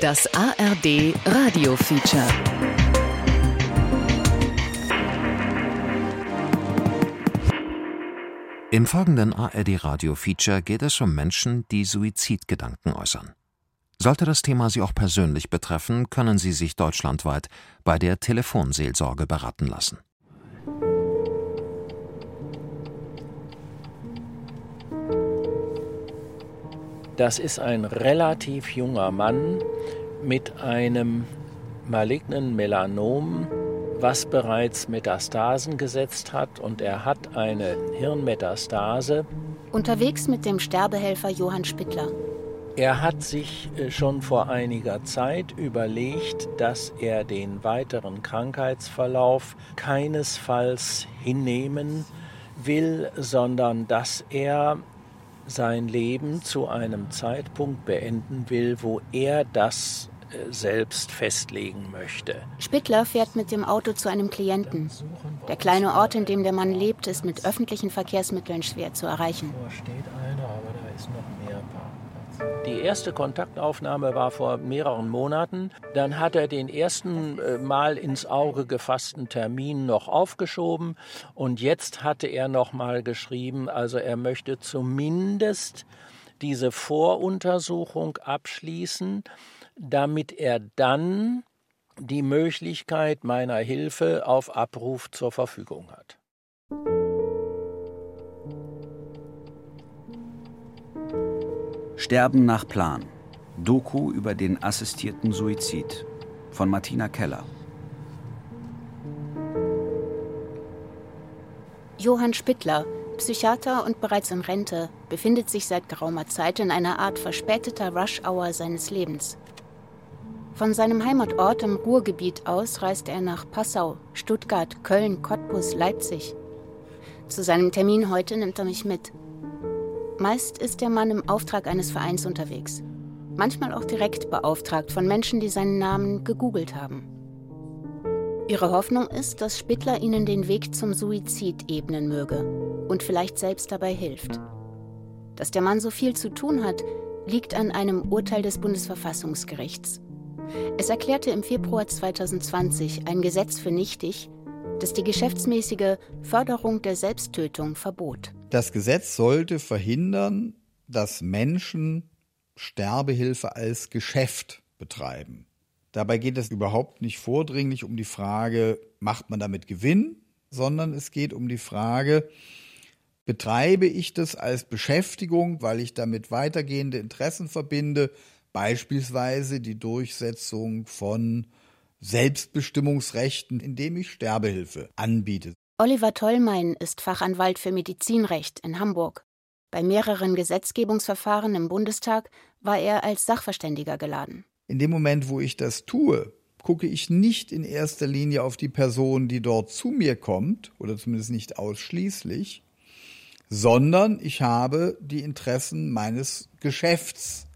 Das ARD Radio Feature. Im folgenden ARD Radio Feature geht es um Menschen, die Suizidgedanken äußern. Sollte das Thema Sie auch persönlich betreffen, können Sie sich deutschlandweit bei der Telefonseelsorge beraten lassen. Das ist ein relativ junger Mann mit einem malignen Melanom, was bereits Metastasen gesetzt hat und er hat eine Hirnmetastase. Unterwegs mit dem Sterbehelfer Johann Spittler. Er hat sich äh, schon vor einiger Zeit überlegt, dass er den weiteren Krankheitsverlauf keinesfalls hinnehmen will, sondern dass er sein Leben zu einem Zeitpunkt beenden will, wo er das äh, selbst festlegen möchte. Spittler fährt mit dem Auto zu einem Klienten. Der kleine Ort, in dem der Mann lebt, ist mit öffentlichen Verkehrsmitteln schwer zu erreichen. Die erste Kontaktaufnahme war vor mehreren Monaten. Dann hat er den ersten äh, Mal ins Auge gefassten Termin noch aufgeschoben und jetzt hatte er noch mal geschrieben, also er möchte zumindest diese Voruntersuchung abschließen, damit er dann die Möglichkeit meiner Hilfe auf Abruf zur Verfügung hat. Sterben nach Plan. Doku über den assistierten Suizid von Martina Keller. Johann Spittler, Psychiater und bereits in Rente, befindet sich seit geraumer Zeit in einer Art verspäteter Rush-Hour seines Lebens. Von seinem Heimatort im Ruhrgebiet aus reist er nach Passau, Stuttgart, Köln, Cottbus, Leipzig. Zu seinem Termin heute nimmt er mich mit. Meist ist der Mann im Auftrag eines Vereins unterwegs. Manchmal auch direkt beauftragt von Menschen, die seinen Namen gegoogelt haben. Ihre Hoffnung ist, dass Spittler ihnen den Weg zum Suizid ebnen möge und vielleicht selbst dabei hilft. Dass der Mann so viel zu tun hat, liegt an einem Urteil des Bundesverfassungsgerichts. Es erklärte im Februar 2020 ein Gesetz für nichtig, das die geschäftsmäßige Förderung der Selbsttötung verbot. Das Gesetz sollte verhindern, dass Menschen Sterbehilfe als Geschäft betreiben. Dabei geht es überhaupt nicht vordringlich um die Frage, macht man damit Gewinn, sondern es geht um die Frage, betreibe ich das als Beschäftigung, weil ich damit weitergehende Interessen verbinde, beispielsweise die Durchsetzung von Selbstbestimmungsrechten, indem ich Sterbehilfe anbiete. Oliver Tollmein ist Fachanwalt für Medizinrecht in Hamburg. Bei mehreren Gesetzgebungsverfahren im Bundestag war er als Sachverständiger geladen. In dem Moment, wo ich das tue, gucke ich nicht in erster Linie auf die Person, die dort zu mir kommt, oder zumindest nicht ausschließlich, sondern ich habe die Interessen meines Geschäfts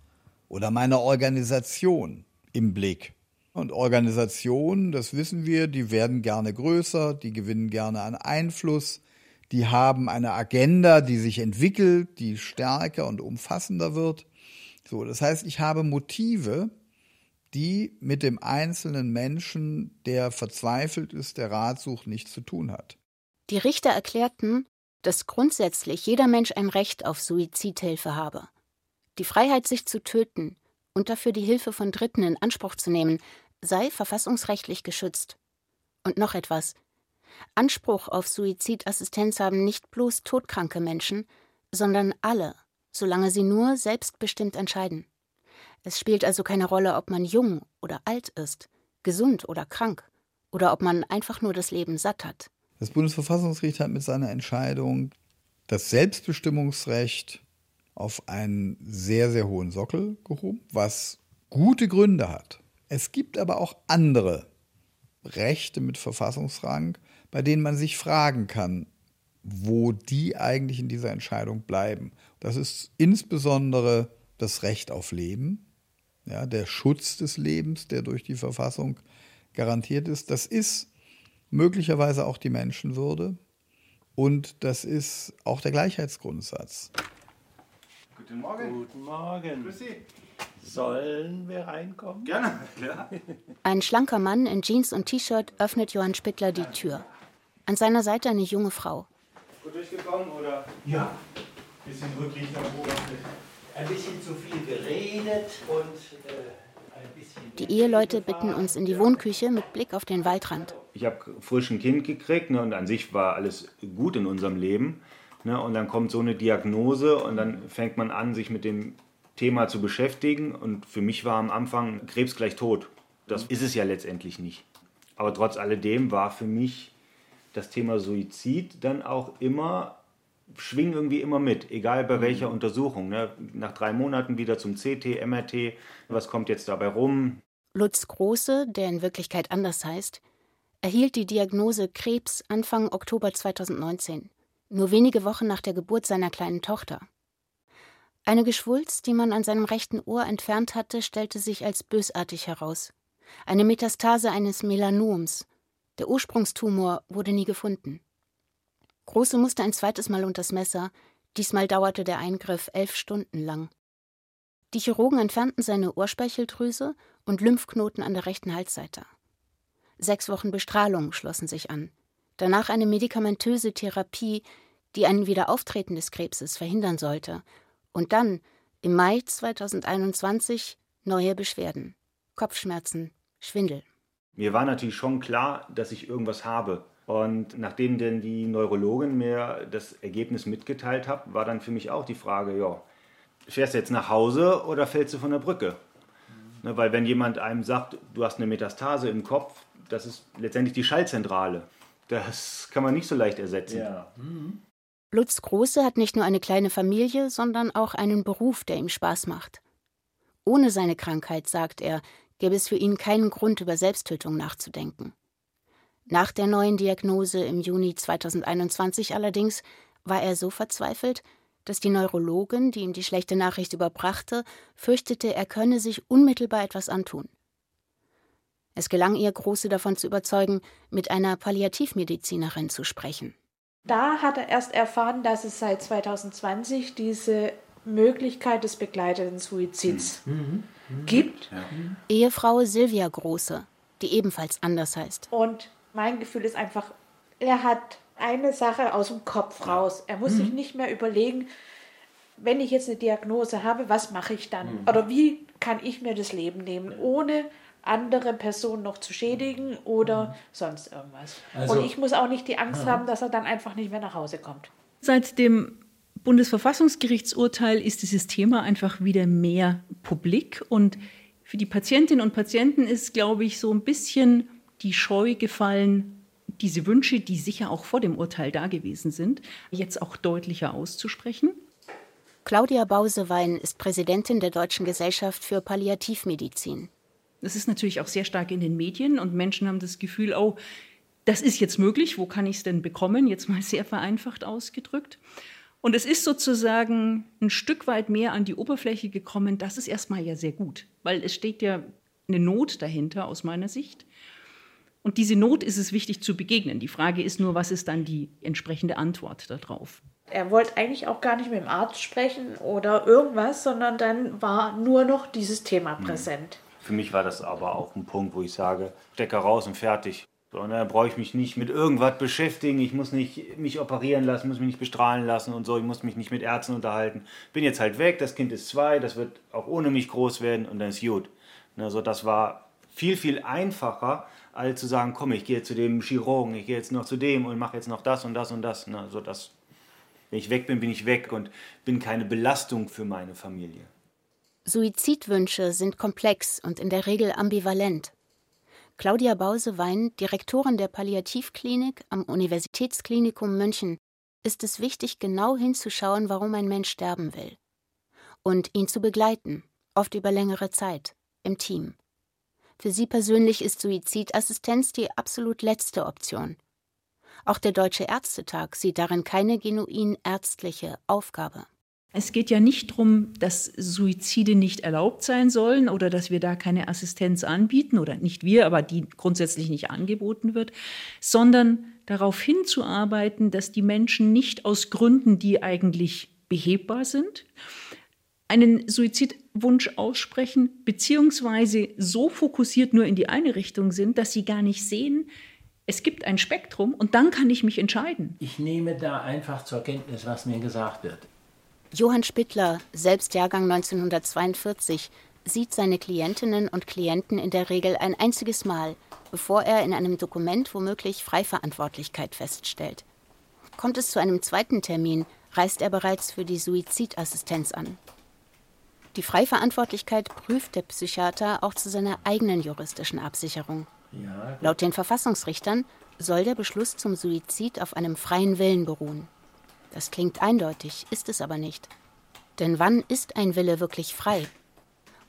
oder meiner Organisation im Blick. Und Organisationen, das wissen wir, die werden gerne größer, die gewinnen gerne an Einfluss, die haben eine Agenda, die sich entwickelt, die stärker und umfassender wird. So, das heißt, ich habe Motive, die mit dem einzelnen Menschen, der verzweifelt ist, der Rat sucht, nichts zu tun hat. Die Richter erklärten, dass grundsätzlich jeder Mensch ein Recht auf Suizidhilfe habe. Die Freiheit, sich zu töten und dafür die Hilfe von Dritten in Anspruch zu nehmen, sei verfassungsrechtlich geschützt. Und noch etwas. Anspruch auf Suizidassistenz haben nicht bloß todkranke Menschen, sondern alle, solange sie nur selbstbestimmt entscheiden. Es spielt also keine Rolle, ob man jung oder alt ist, gesund oder krank, oder ob man einfach nur das Leben satt hat. Das Bundesverfassungsgericht hat mit seiner Entscheidung das Selbstbestimmungsrecht auf einen sehr, sehr hohen Sockel gehoben, was gute Gründe hat. Es gibt aber auch andere Rechte mit Verfassungsrang, bei denen man sich fragen kann, wo die eigentlich in dieser Entscheidung bleiben. Das ist insbesondere das Recht auf Leben, ja, der Schutz des Lebens, der durch die Verfassung garantiert ist. Das ist möglicherweise auch die Menschenwürde und das ist auch der Gleichheitsgrundsatz. Guten Morgen. Guten Morgen. Grüß Sie. Sollen wir reinkommen? Gerne, klar. Ein schlanker Mann in Jeans und T-Shirt öffnet Johann Spittler die Tür. An seiner Seite eine junge Frau. Gut durchgekommen oder? Ja, Bisschen rücklich am Oberfläche. ein bisschen zu viel geredet und äh, ein bisschen. Die Eheleute bitten uns in die Wohnküche mit Blick auf den Waldrand. Ich habe frisch ein Kind gekriegt ne, und an sich war alles gut in unserem Leben. Ne, und dann kommt so eine Diagnose und dann fängt man an, sich mit dem Thema zu beschäftigen. Und für mich war am Anfang Krebs gleich tot. Das ist es ja letztendlich nicht. Aber trotz alledem war für mich das Thema Suizid dann auch immer, schwing irgendwie immer mit, egal bei welcher Untersuchung. Ne? Nach drei Monaten wieder zum CT, MRT, was kommt jetzt dabei rum? Lutz Große, der in Wirklichkeit anders heißt, erhielt die Diagnose Krebs Anfang Oktober 2019, nur wenige Wochen nach der Geburt seiner kleinen Tochter. Eine Geschwulst, die man an seinem rechten Ohr entfernt hatte, stellte sich als bösartig heraus. Eine Metastase eines Melanoms. Der Ursprungstumor wurde nie gefunden. Große musste ein zweites Mal unters Messer, diesmal dauerte der Eingriff elf Stunden lang. Die Chirurgen entfernten seine Ohrspeicheldrüse und Lymphknoten an der rechten Halsseite. Sechs Wochen Bestrahlung schlossen sich an. Danach eine medikamentöse Therapie, die ein Wiederauftreten des Krebses verhindern sollte. Und dann, im Mai 2021, neue Beschwerden. Kopfschmerzen, Schwindel. Mir war natürlich schon klar, dass ich irgendwas habe. Und nachdem denn die Neurologin mir das Ergebnis mitgeteilt hat, war dann für mich auch die Frage, ja, fährst du jetzt nach Hause oder fällst du von der Brücke? Ne, weil wenn jemand einem sagt, du hast eine Metastase im Kopf, das ist letztendlich die Schallzentrale. Das kann man nicht so leicht ersetzen. Ja. Lutz Große hat nicht nur eine kleine Familie, sondern auch einen Beruf, der ihm Spaß macht. Ohne seine Krankheit, sagt er, gäbe es für ihn keinen Grund, über Selbsttötung nachzudenken. Nach der neuen Diagnose im Juni 2021 allerdings war er so verzweifelt, dass die Neurologin, die ihm die schlechte Nachricht überbrachte, fürchtete, er könne sich unmittelbar etwas antun. Es gelang ihr, Große davon zu überzeugen, mit einer Palliativmedizinerin zu sprechen. Da hat er erst erfahren, dass es seit 2020 diese Möglichkeit des begleiteten Suizids gibt. Ehefrau Silvia Große, die ebenfalls anders heißt. Und mein Gefühl ist einfach, er hat eine Sache aus dem Kopf raus. Er muss sich nicht mehr überlegen, wenn ich jetzt eine Diagnose habe, was mache ich dann? Oder wie kann ich mir das Leben nehmen, ohne andere Personen noch zu schädigen oder sonst irgendwas. Also- Und ich muss auch nicht die Angst haben, dass er dann einfach nicht mehr nach Hause kommt. Seit dem Bundesverfassungsgerichtsurteil ist dieses Thema einfach wieder mehr publik und für die Patientinnen und Patienten ist, glaube ich, so ein bisschen die Scheu gefallen, diese Wünsche, die sicher auch vor dem Urteil da gewesen sind, jetzt auch deutlicher auszusprechen. Claudia Bausewein ist Präsidentin der Deutschen Gesellschaft für Palliativmedizin. Das ist natürlich auch sehr stark in den Medien und Menschen haben das Gefühl, oh, das ist jetzt möglich, wo kann ich es denn bekommen? Jetzt mal sehr vereinfacht ausgedrückt. Und es ist sozusagen ein Stück weit mehr an die Oberfläche gekommen. Das ist erstmal ja sehr gut, weil es steht ja eine Not dahinter aus meiner Sicht. Und diese Not ist es wichtig zu begegnen. Die Frage ist nur, was ist dann die entsprechende Antwort darauf? Er wollte eigentlich auch gar nicht mit dem Arzt sprechen oder irgendwas, sondern dann war nur noch dieses Thema präsent. Für mich war das aber auch ein Punkt, wo ich sage, Stecker raus und fertig. So, und dann brauche ich mich nicht mit irgendwas beschäftigen. Ich muss nicht mich operieren lassen, muss mich nicht bestrahlen lassen und so. Ich muss mich nicht mit Ärzten unterhalten. Bin jetzt halt weg, das Kind ist zwei, das wird auch ohne mich groß werden und dann ist gut. Also das war viel, viel einfacher, als zu sagen, komm, ich gehe zu dem Chirurgen, ich gehe jetzt noch zu dem und mache jetzt noch das und das und das. Also das, wenn ich weg bin, bin ich weg und bin keine Belastung für meine Familie. Suizidwünsche sind komplex und in der Regel ambivalent. Claudia Bausewein, Direktorin der Palliativklinik am Universitätsklinikum München, ist es wichtig, genau hinzuschauen, warum ein Mensch sterben will. Und ihn zu begleiten, oft über längere Zeit, im Team. Für sie persönlich ist Suizidassistenz die absolut letzte Option. Auch der Deutsche Ärztetag sieht darin keine genuin ärztliche Aufgabe. Es geht ja nicht darum, dass Suizide nicht erlaubt sein sollen oder dass wir da keine Assistenz anbieten oder nicht wir, aber die grundsätzlich nicht angeboten wird, sondern darauf hinzuarbeiten, dass die Menschen nicht aus Gründen, die eigentlich behebbar sind, einen Suizidwunsch aussprechen, beziehungsweise so fokussiert nur in die eine Richtung sind, dass sie gar nicht sehen, es gibt ein Spektrum und dann kann ich mich entscheiden. Ich nehme da einfach zur Kenntnis, was mir gesagt wird. Johann Spittler, selbst Jahrgang 1942, sieht seine Klientinnen und Klienten in der Regel ein einziges Mal, bevor er in einem Dokument womöglich Freiverantwortlichkeit feststellt. Kommt es zu einem zweiten Termin, reist er bereits für die Suizidassistenz an. Die Freiverantwortlichkeit prüft der Psychiater auch zu seiner eigenen juristischen Absicherung. Ja, Laut den Verfassungsrichtern soll der Beschluss zum Suizid auf einem freien Willen beruhen. Das klingt eindeutig, ist es aber nicht. Denn wann ist ein Wille wirklich frei?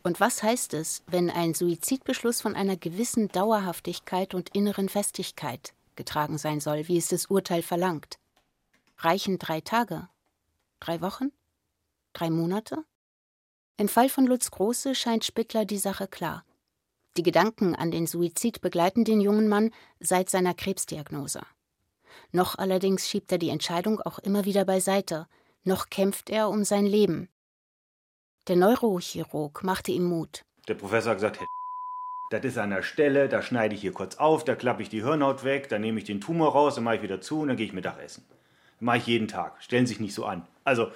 Und was heißt es, wenn ein Suizidbeschluss von einer gewissen Dauerhaftigkeit und inneren Festigkeit getragen sein soll, wie es das Urteil verlangt? Reichen drei Tage? Drei Wochen? Drei Monate? Im Fall von Lutz Große scheint Spittler die Sache klar. Die Gedanken an den Suizid begleiten den jungen Mann seit seiner Krebsdiagnose. Noch allerdings schiebt er die Entscheidung auch immer wieder beiseite, noch kämpft er um sein Leben. Der Neurochirurg machte ihm Mut. Der Professor hat gesagt, das ist an der Stelle, da schneide ich hier kurz auf, da klappe ich die Hirnhaut weg, dann nehme ich den Tumor raus, dann mache ich wieder zu und dann gehe ich Mittagessen. Das mache ich jeden Tag. Stellen Sie sich nicht so an. Also,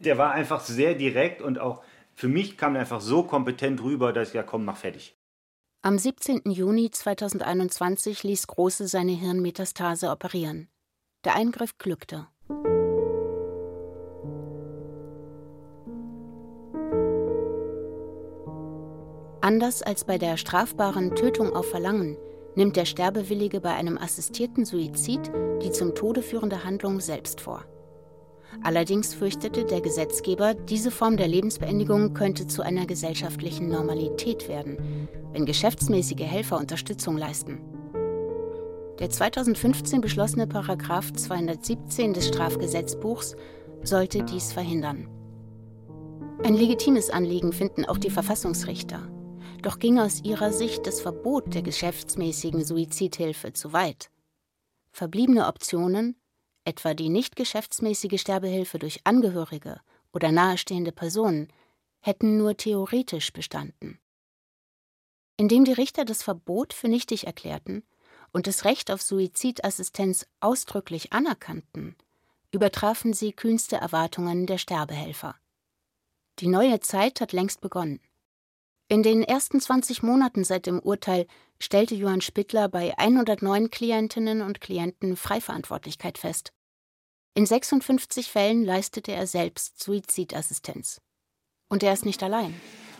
der war einfach sehr direkt und auch für mich kam er einfach so kompetent rüber, dass ich ja komm, mach fertig. Am 17. Juni 2021 ließ Große seine Hirnmetastase operieren. Der Eingriff glückte. Anders als bei der strafbaren Tötung auf Verlangen nimmt der Sterbewillige bei einem assistierten Suizid die zum Tode führende Handlung selbst vor. Allerdings fürchtete der Gesetzgeber, diese Form der Lebensbeendigung könnte zu einer gesellschaftlichen Normalität werden, wenn geschäftsmäßige Helfer Unterstützung leisten. Der 2015 beschlossene Paragraph 217 des Strafgesetzbuchs sollte dies verhindern. Ein legitimes Anliegen finden auch die Verfassungsrichter. Doch ging aus ihrer Sicht das Verbot der geschäftsmäßigen Suizidhilfe zu weit. Verbliebene Optionen etwa die nicht geschäftsmäßige Sterbehilfe durch Angehörige oder nahestehende Personen, hätten nur theoretisch bestanden. Indem die Richter das Verbot für nichtig erklärten und das Recht auf Suizidassistenz ausdrücklich anerkannten, übertrafen sie kühnste Erwartungen der Sterbehelfer. Die neue Zeit hat längst begonnen. In den ersten 20 Monaten seit dem Urteil stellte Johann Spittler bei 109 Klientinnen und Klienten Freiverantwortlichkeit fest. In 56 Fällen leistete er selbst Suizidassistenz. Und er ist nicht allein.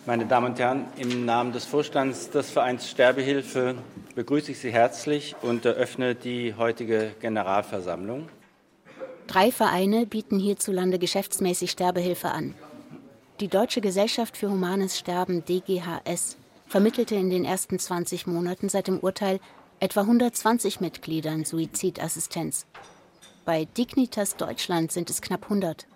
Meine Damen und Herren, im Namen des Vorstands des Vereins Sterbehilfe begrüße ich Sie herzlich und eröffne die heutige Generalversammlung. Drei Vereine bieten hierzulande geschäftsmäßig Sterbehilfe an. Die Deutsche Gesellschaft für Humanes Sterben DGHS vermittelte in den ersten 20 Monaten seit dem Urteil etwa 120 Mitgliedern Suizidassistenz. Bei Dignitas Deutschland sind es knapp 100.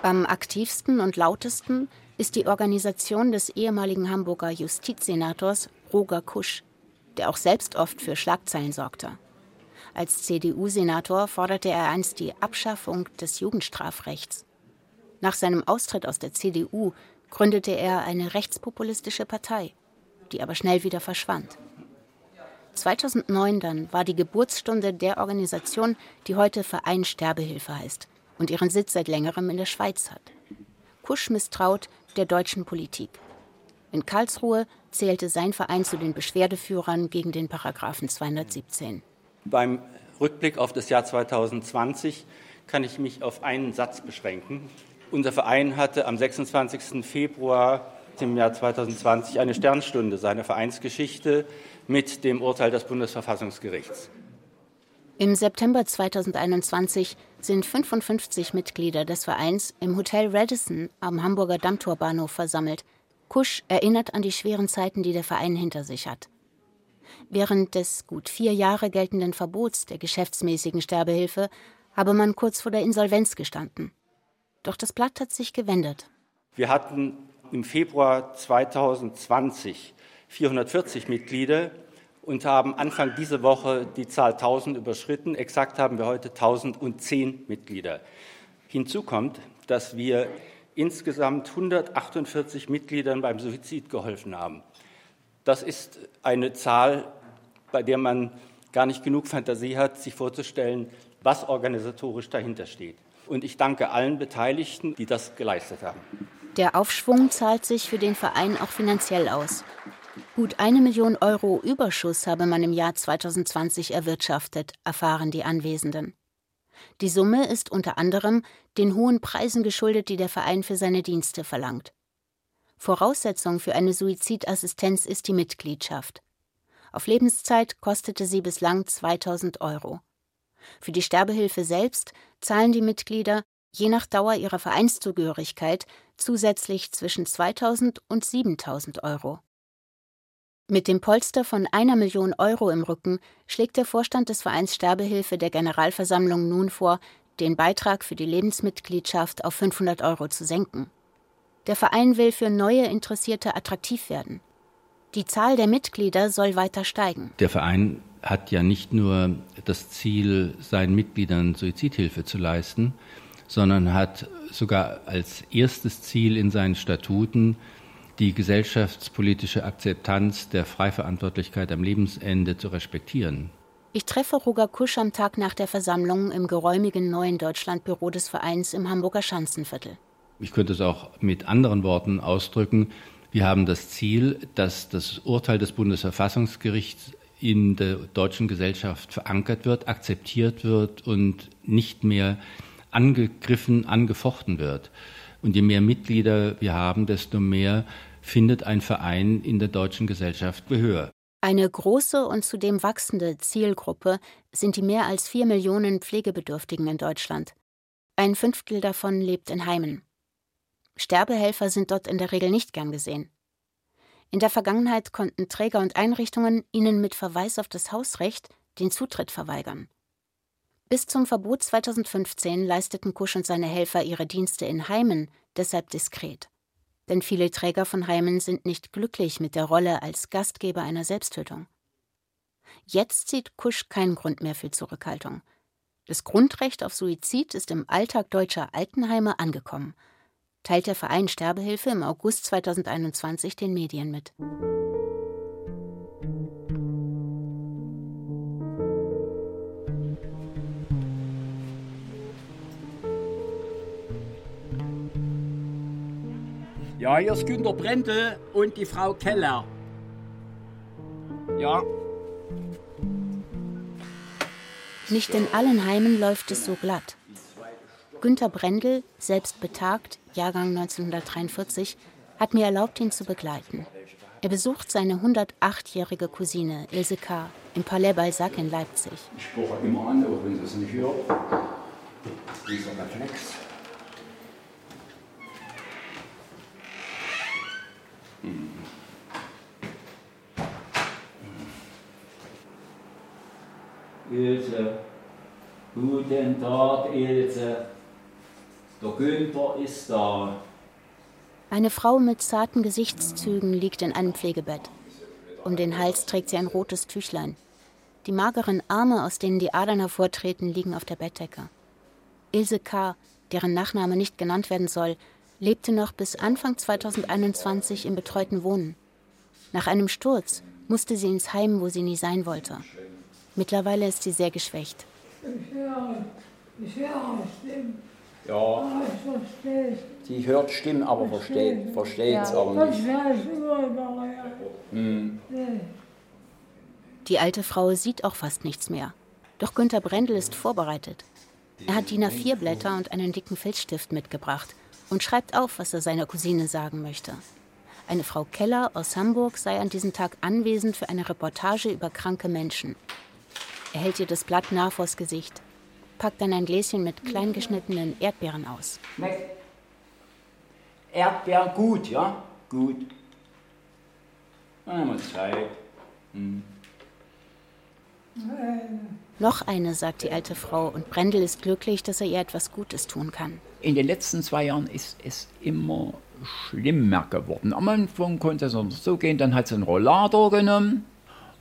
Am aktivsten und lautesten ist die Organisation des ehemaligen Hamburger Justizsenators Roger Kusch, der auch selbst oft für Schlagzeilen sorgte. Als CDU-Senator forderte er einst die Abschaffung des Jugendstrafrechts. Nach seinem Austritt aus der CDU gründete er eine rechtspopulistische Partei, die aber schnell wieder verschwand. 2009 dann war die Geburtsstunde der Organisation, die heute Verein Sterbehilfe heißt und ihren Sitz seit längerem in der Schweiz hat. Kusch misstraut der deutschen Politik. In Karlsruhe zählte sein Verein zu den Beschwerdeführern gegen den Paragraphen 217. Beim Rückblick auf das Jahr 2020 kann ich mich auf einen Satz beschränken. Unser Verein hatte am 26. Februar im Jahr 2020 eine Sternstunde seiner Vereinsgeschichte mit dem Urteil des Bundesverfassungsgerichts. Im September 2021 sind 55 Mitglieder des Vereins im Hotel Radisson am Hamburger Dammtorbahnhof versammelt. Kusch erinnert an die schweren Zeiten, die der Verein hinter sich hat. Während des gut vier Jahre geltenden Verbots der geschäftsmäßigen Sterbehilfe habe man kurz vor der Insolvenz gestanden. Doch das Blatt hat sich gewendet. Wir hatten im Februar 2020 440 Mitglieder und haben Anfang dieser Woche die Zahl 1000 überschritten. Exakt haben wir heute 1010 Mitglieder. Hinzu kommt, dass wir insgesamt 148 Mitgliedern beim Suizid geholfen haben. Das ist eine Zahl, bei der man gar nicht genug Fantasie hat, sich vorzustellen, was organisatorisch dahinter steht. Und ich danke allen Beteiligten, die das geleistet haben. Der Aufschwung zahlt sich für den Verein auch finanziell aus. Gut eine Million Euro Überschuss habe man im Jahr 2020 erwirtschaftet, erfahren die Anwesenden. Die Summe ist unter anderem den hohen Preisen geschuldet, die der Verein für seine Dienste verlangt. Voraussetzung für eine Suizidassistenz ist die Mitgliedschaft. Auf Lebenszeit kostete sie bislang 2000 Euro. Für die Sterbehilfe selbst zahlen die Mitglieder, je nach Dauer ihrer Vereinszugehörigkeit, zusätzlich zwischen 2000 und 7000 Euro. Mit dem Polster von einer Million Euro im Rücken schlägt der Vorstand des Vereins Sterbehilfe der Generalversammlung nun vor, den Beitrag für die Lebensmitgliedschaft auf 500 Euro zu senken. Der Verein will für neue Interessierte attraktiv werden. Die Zahl der Mitglieder soll weiter steigen. Der Verein hat ja nicht nur das Ziel, seinen Mitgliedern Suizidhilfe zu leisten, sondern hat sogar als erstes Ziel in seinen Statuten die gesellschaftspolitische Akzeptanz der Freiverantwortlichkeit am Lebensende zu respektieren. Ich treffe Roger Kusch am Tag nach der Versammlung im geräumigen neuen Deutschlandbüro des Vereins im Hamburger Schanzenviertel. Ich könnte es auch mit anderen Worten ausdrücken. Wir haben das Ziel, dass das Urteil des Bundesverfassungsgerichts in der deutschen Gesellschaft verankert wird, akzeptiert wird und nicht mehr angegriffen, angefochten wird. Und je mehr Mitglieder wir haben, desto mehr findet ein Verein in der deutschen Gesellschaft Gehör. Eine große und zudem wachsende Zielgruppe sind die mehr als vier Millionen Pflegebedürftigen in Deutschland. Ein Fünftel davon lebt in Heimen. Sterbehelfer sind dort in der Regel nicht gern gesehen. In der Vergangenheit konnten Träger und Einrichtungen ihnen mit Verweis auf das Hausrecht den Zutritt verweigern. Bis zum Verbot 2015 leisteten Kusch und seine Helfer ihre Dienste in Heimen deshalb diskret denn viele Träger von Heimen sind nicht glücklich mit der Rolle als Gastgeber einer Selbsttötung. Jetzt sieht Kusch keinen Grund mehr für Zurückhaltung. Das Grundrecht auf Suizid ist im Alltag deutscher Altenheime angekommen, teilt der Verein Sterbehilfe im August 2021 den Medien mit. Ja, hier ist Günter Brendel und die Frau Keller. Ja. Nicht in allen Heimen läuft es so glatt. Günter Brendel, selbst betagt, Jahrgang 1943, hat mir erlaubt, ihn zu begleiten. Er besucht seine 108-jährige Cousine Ilse K. im Palais Balzac in Leipzig. Ich spruche immer an, auch wenn sie es nicht hört. Dieser Reflex. Ilse. Guten Tag, Ilse. Der Günther ist da. Eine Frau mit zarten Gesichtszügen liegt in einem Pflegebett. Um den Hals trägt sie ein rotes Tüchlein. Die mageren Arme, aus denen die Adern hervortreten, liegen auf der Bettdecke. Ilse K., deren Nachname nicht genannt werden soll, lebte noch bis Anfang 2021 im betreuten Wohnen. Nach einem Sturz musste sie ins Heim, wo sie nie sein wollte. Mittlerweile ist sie sehr geschwächt. Ich höre, ich höre Stimmen. Ja. Ich verstehe Sie hört Stimmen, aber versteht versteht es aber nicht. ja. Hm. Nee. Die alte Frau sieht auch fast nichts mehr. Doch Günter Brendel ist vorbereitet. Er hat DIN A4-Blätter und einen dicken Filzstift mitgebracht und schreibt auf, was er seiner Cousine sagen möchte. Eine Frau Keller aus Hamburg sei an diesem Tag anwesend für eine Reportage über kranke Menschen. Er hält ihr das Blatt nah vors Gesicht, packt dann ein Gläschen mit klein geschnittenen Erdbeeren aus. Erdbeeren gut, ja? Gut. Einmal Zeit. Hm. Noch eine, sagt die alte Frau, und Brendel ist glücklich, dass er ihr etwas Gutes tun kann. In den letzten zwei Jahren ist es immer schlimmer geworden. Am Anfang konnte es noch so gehen, dann hat sie einen Rollator genommen,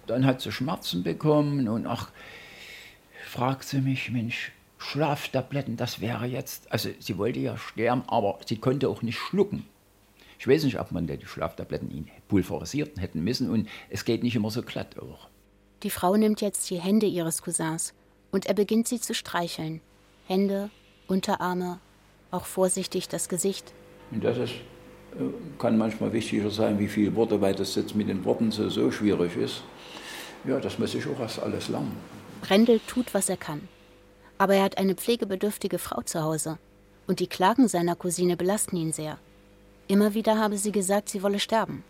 dann hat sie Schmerzen bekommen und ach, fragt sie mich, Mensch, Schlaftabletten, das wäre jetzt, also sie wollte ja sterben, aber sie konnte auch nicht schlucken. Ich weiß nicht, ob man die Schlaftabletten pulverisiert hätten müssen und es geht nicht immer so glatt auch. Die Frau nimmt jetzt die Hände ihres Cousins und er beginnt sie zu streicheln. Hände, Unterarme, auch vorsichtig das Gesicht. Und das ist, äh, kann manchmal wichtiger sein, wie viele Worte, weil das jetzt mit den Worten so, so schwierig ist. Ja, das muss ich auch erst alles lernen. Brendel tut, was er kann. Aber er hat eine pflegebedürftige Frau zu Hause. Und die Klagen seiner Cousine belasten ihn sehr. Immer wieder habe sie gesagt, sie wolle sterben.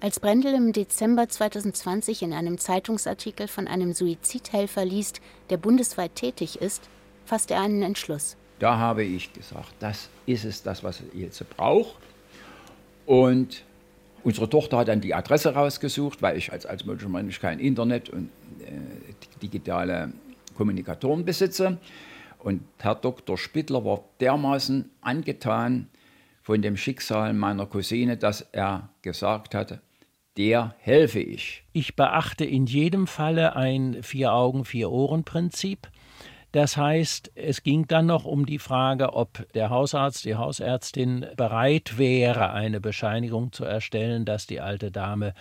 Als Brendel im Dezember 2020 in einem Zeitungsartikel von einem Suizidhelfer liest, der bundesweit tätig ist, fasst er einen Entschluss. Da habe ich gesagt, das ist es, das, was Ilse braucht. Und unsere Tochter hat dann die Adresse rausgesucht, weil ich als, als Mensch kein Internet und äh, digitale Kommunikatoren besitze. Und Herr Dr. Spittler war dermaßen angetan von dem Schicksal meiner Cousine, dass er gesagt hatte, der helfe ich. Ich beachte in jedem Falle ein Vier-Augen, Vier-Ohren-Prinzip. Das heißt, es ging dann noch um die Frage, ob der Hausarzt, die Hausärztin bereit wäre, eine Bescheinigung zu erstellen, dass die alte Dame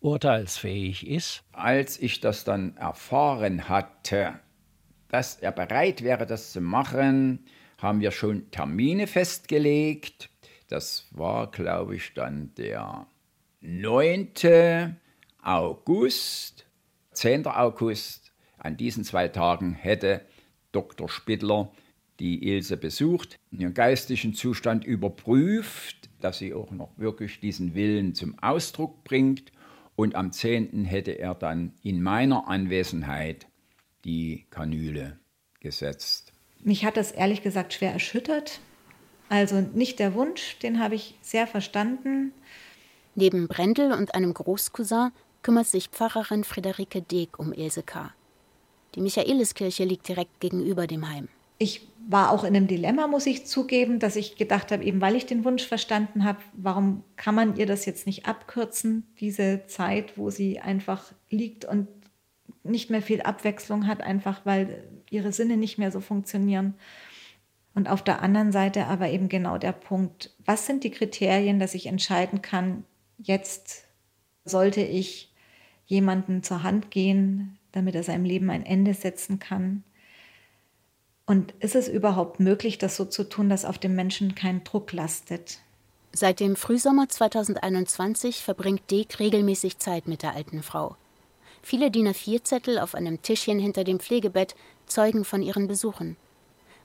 urteilsfähig ist. Als ich das dann erfahren hatte, dass er bereit wäre, das zu machen, haben wir schon Termine festgelegt. Das war, glaube ich, dann der 9. August, 10. August. An diesen zwei Tagen hätte Dr. Spittler die Ilse besucht, ihren geistigen Zustand überprüft, dass sie auch noch wirklich diesen Willen zum Ausdruck bringt. Und am 10. hätte er dann in meiner Anwesenheit die Kanüle gesetzt. Mich hat das ehrlich gesagt schwer erschüttert. Also nicht der Wunsch, den habe ich sehr verstanden. Neben Brendel und einem Großcousin kümmert sich Pfarrerin Friederike Deeg um Ilse K. Die Michaeliskirche liegt direkt gegenüber dem Heim. Ich war auch in einem Dilemma, muss ich zugeben, dass ich gedacht habe, eben weil ich den Wunsch verstanden habe, warum kann man ihr das jetzt nicht abkürzen, diese Zeit, wo sie einfach liegt und nicht mehr viel Abwechslung hat, einfach weil ihre Sinne nicht mehr so funktionieren. Und auf der anderen Seite aber eben genau der Punkt, was sind die Kriterien, dass ich entscheiden kann, jetzt sollte ich jemanden zur Hand gehen, damit er seinem Leben ein Ende setzen kann. Und ist es überhaupt möglich, das so zu tun, dass auf dem Menschen kein Druck lastet? Seit dem Frühsommer 2021 verbringt Dek regelmäßig Zeit mit der alten Frau. Viele DIN A4-Zettel auf einem Tischchen hinter dem Pflegebett zeugen von ihren Besuchen.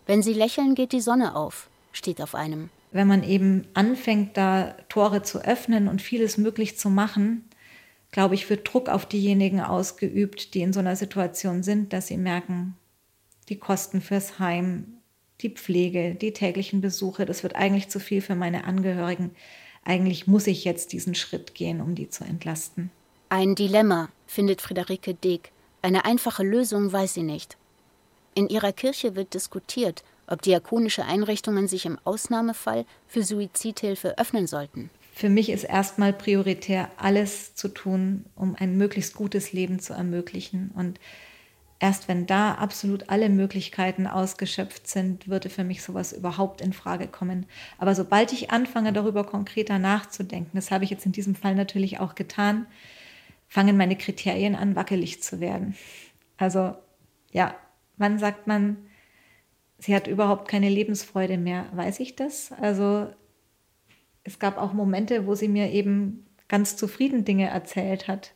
Wenn sie lächeln, geht die Sonne auf, steht auf einem. Wenn man eben anfängt, da Tore zu öffnen und vieles möglich zu machen, glaube ich, wird Druck auf diejenigen ausgeübt, die in so einer Situation sind, dass sie merken, die Kosten fürs Heim, die Pflege, die täglichen Besuche, das wird eigentlich zu viel für meine Angehörigen. Eigentlich muss ich jetzt diesen Schritt gehen, um die zu entlasten. Ein Dilemma, findet Friederike Deeg. Eine einfache Lösung weiß sie nicht. In ihrer Kirche wird diskutiert, ob diakonische Einrichtungen sich im Ausnahmefall für Suizidhilfe öffnen sollten. Für mich ist erstmal prioritär, alles zu tun, um ein möglichst gutes Leben zu ermöglichen. Und erst wenn da absolut alle Möglichkeiten ausgeschöpft sind, würde für mich sowas überhaupt in Frage kommen. Aber sobald ich anfange, darüber konkreter nachzudenken, das habe ich jetzt in diesem Fall natürlich auch getan, fangen meine Kriterien an, wackelig zu werden. Also ja, wann sagt man, sie hat überhaupt keine Lebensfreude mehr? Weiß ich das? Also es gab auch Momente, wo sie mir eben ganz zufrieden Dinge erzählt hat.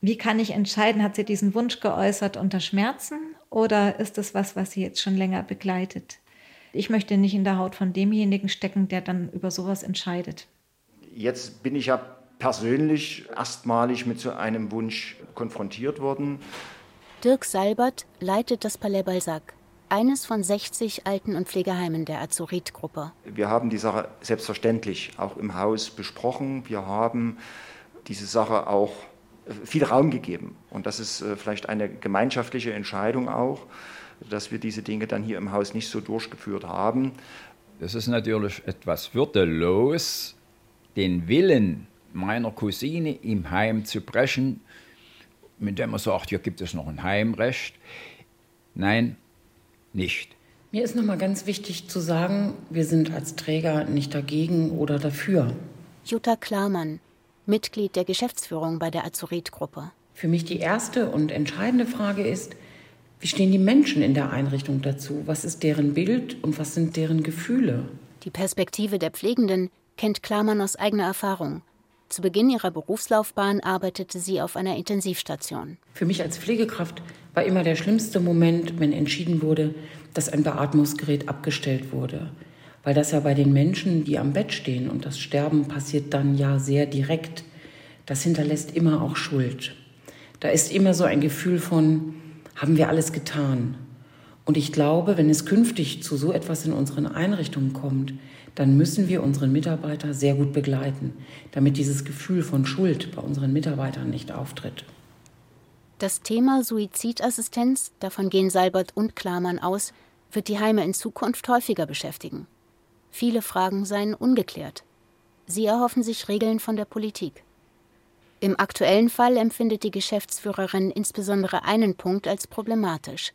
Wie kann ich entscheiden, hat sie diesen Wunsch geäußert unter Schmerzen oder ist das was, was sie jetzt schon länger begleitet? Ich möchte nicht in der Haut von demjenigen stecken, der dann über sowas entscheidet. Jetzt bin ich ja persönlich erstmalig mit so einem Wunsch konfrontiert worden. Dirk Salbert leitet das Palais Balzac eines von 60 Alten- und Pflegeheimen der Azurit-Gruppe. Wir haben die Sache selbstverständlich auch im Haus besprochen. Wir haben diese Sache auch äh, viel Raum gegeben. Und das ist äh, vielleicht eine gemeinschaftliche Entscheidung auch, dass wir diese Dinge dann hier im Haus nicht so durchgeführt haben. Es ist natürlich etwas würdelos, den Willen meiner Cousine im Heim zu brechen, mit dem man sagt, hier gibt es noch ein Heimrecht Nein, nicht. Mir ist nochmal ganz wichtig zu sagen, wir sind als Träger nicht dagegen oder dafür. Jutta Klarmann, Mitglied der Geschäftsführung bei der Azurit-Gruppe. Für mich die erste und entscheidende Frage ist, wie stehen die Menschen in der Einrichtung dazu? Was ist deren Bild und was sind deren Gefühle? Die Perspektive der Pflegenden kennt Klarmann aus eigener Erfahrung. Zu Beginn ihrer Berufslaufbahn arbeitete sie auf einer Intensivstation. Für mich als Pflegekraft war immer der schlimmste Moment, wenn entschieden wurde, dass ein Beatmungsgerät abgestellt wurde. Weil das ja bei den Menschen, die am Bett stehen und das Sterben passiert dann ja sehr direkt, das hinterlässt immer auch Schuld. Da ist immer so ein Gefühl von, haben wir alles getan? Und ich glaube, wenn es künftig zu so etwas in unseren Einrichtungen kommt, dann müssen wir unseren Mitarbeiter sehr gut begleiten, damit dieses Gefühl von Schuld bei unseren Mitarbeitern nicht auftritt. Das Thema Suizidassistenz, davon gehen Seibert und Klamann aus, wird die Heime in Zukunft häufiger beschäftigen. Viele Fragen seien ungeklärt. Sie erhoffen sich Regeln von der Politik. Im aktuellen Fall empfindet die Geschäftsführerin insbesondere einen Punkt als problematisch.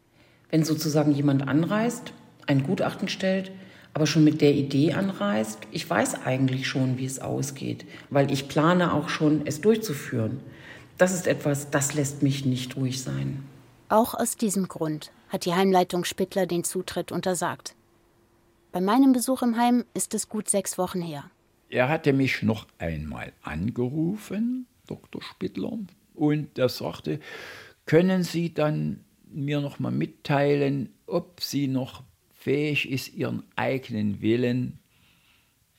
Wenn sozusagen jemand anreist, ein Gutachten stellt, aber schon mit der Idee anreist, ich weiß eigentlich schon, wie es ausgeht, weil ich plane auch schon, es durchzuführen. Das ist etwas, das lässt mich nicht ruhig sein. Auch aus diesem Grund hat die Heimleitung Spittler den Zutritt untersagt. Bei meinem Besuch im Heim ist es gut sechs Wochen her. Er hatte mich noch einmal angerufen, Dr. Spittler, und er sagte, können Sie dann mir noch mal mitteilen, ob sie noch fähig ist, ihren eigenen Willen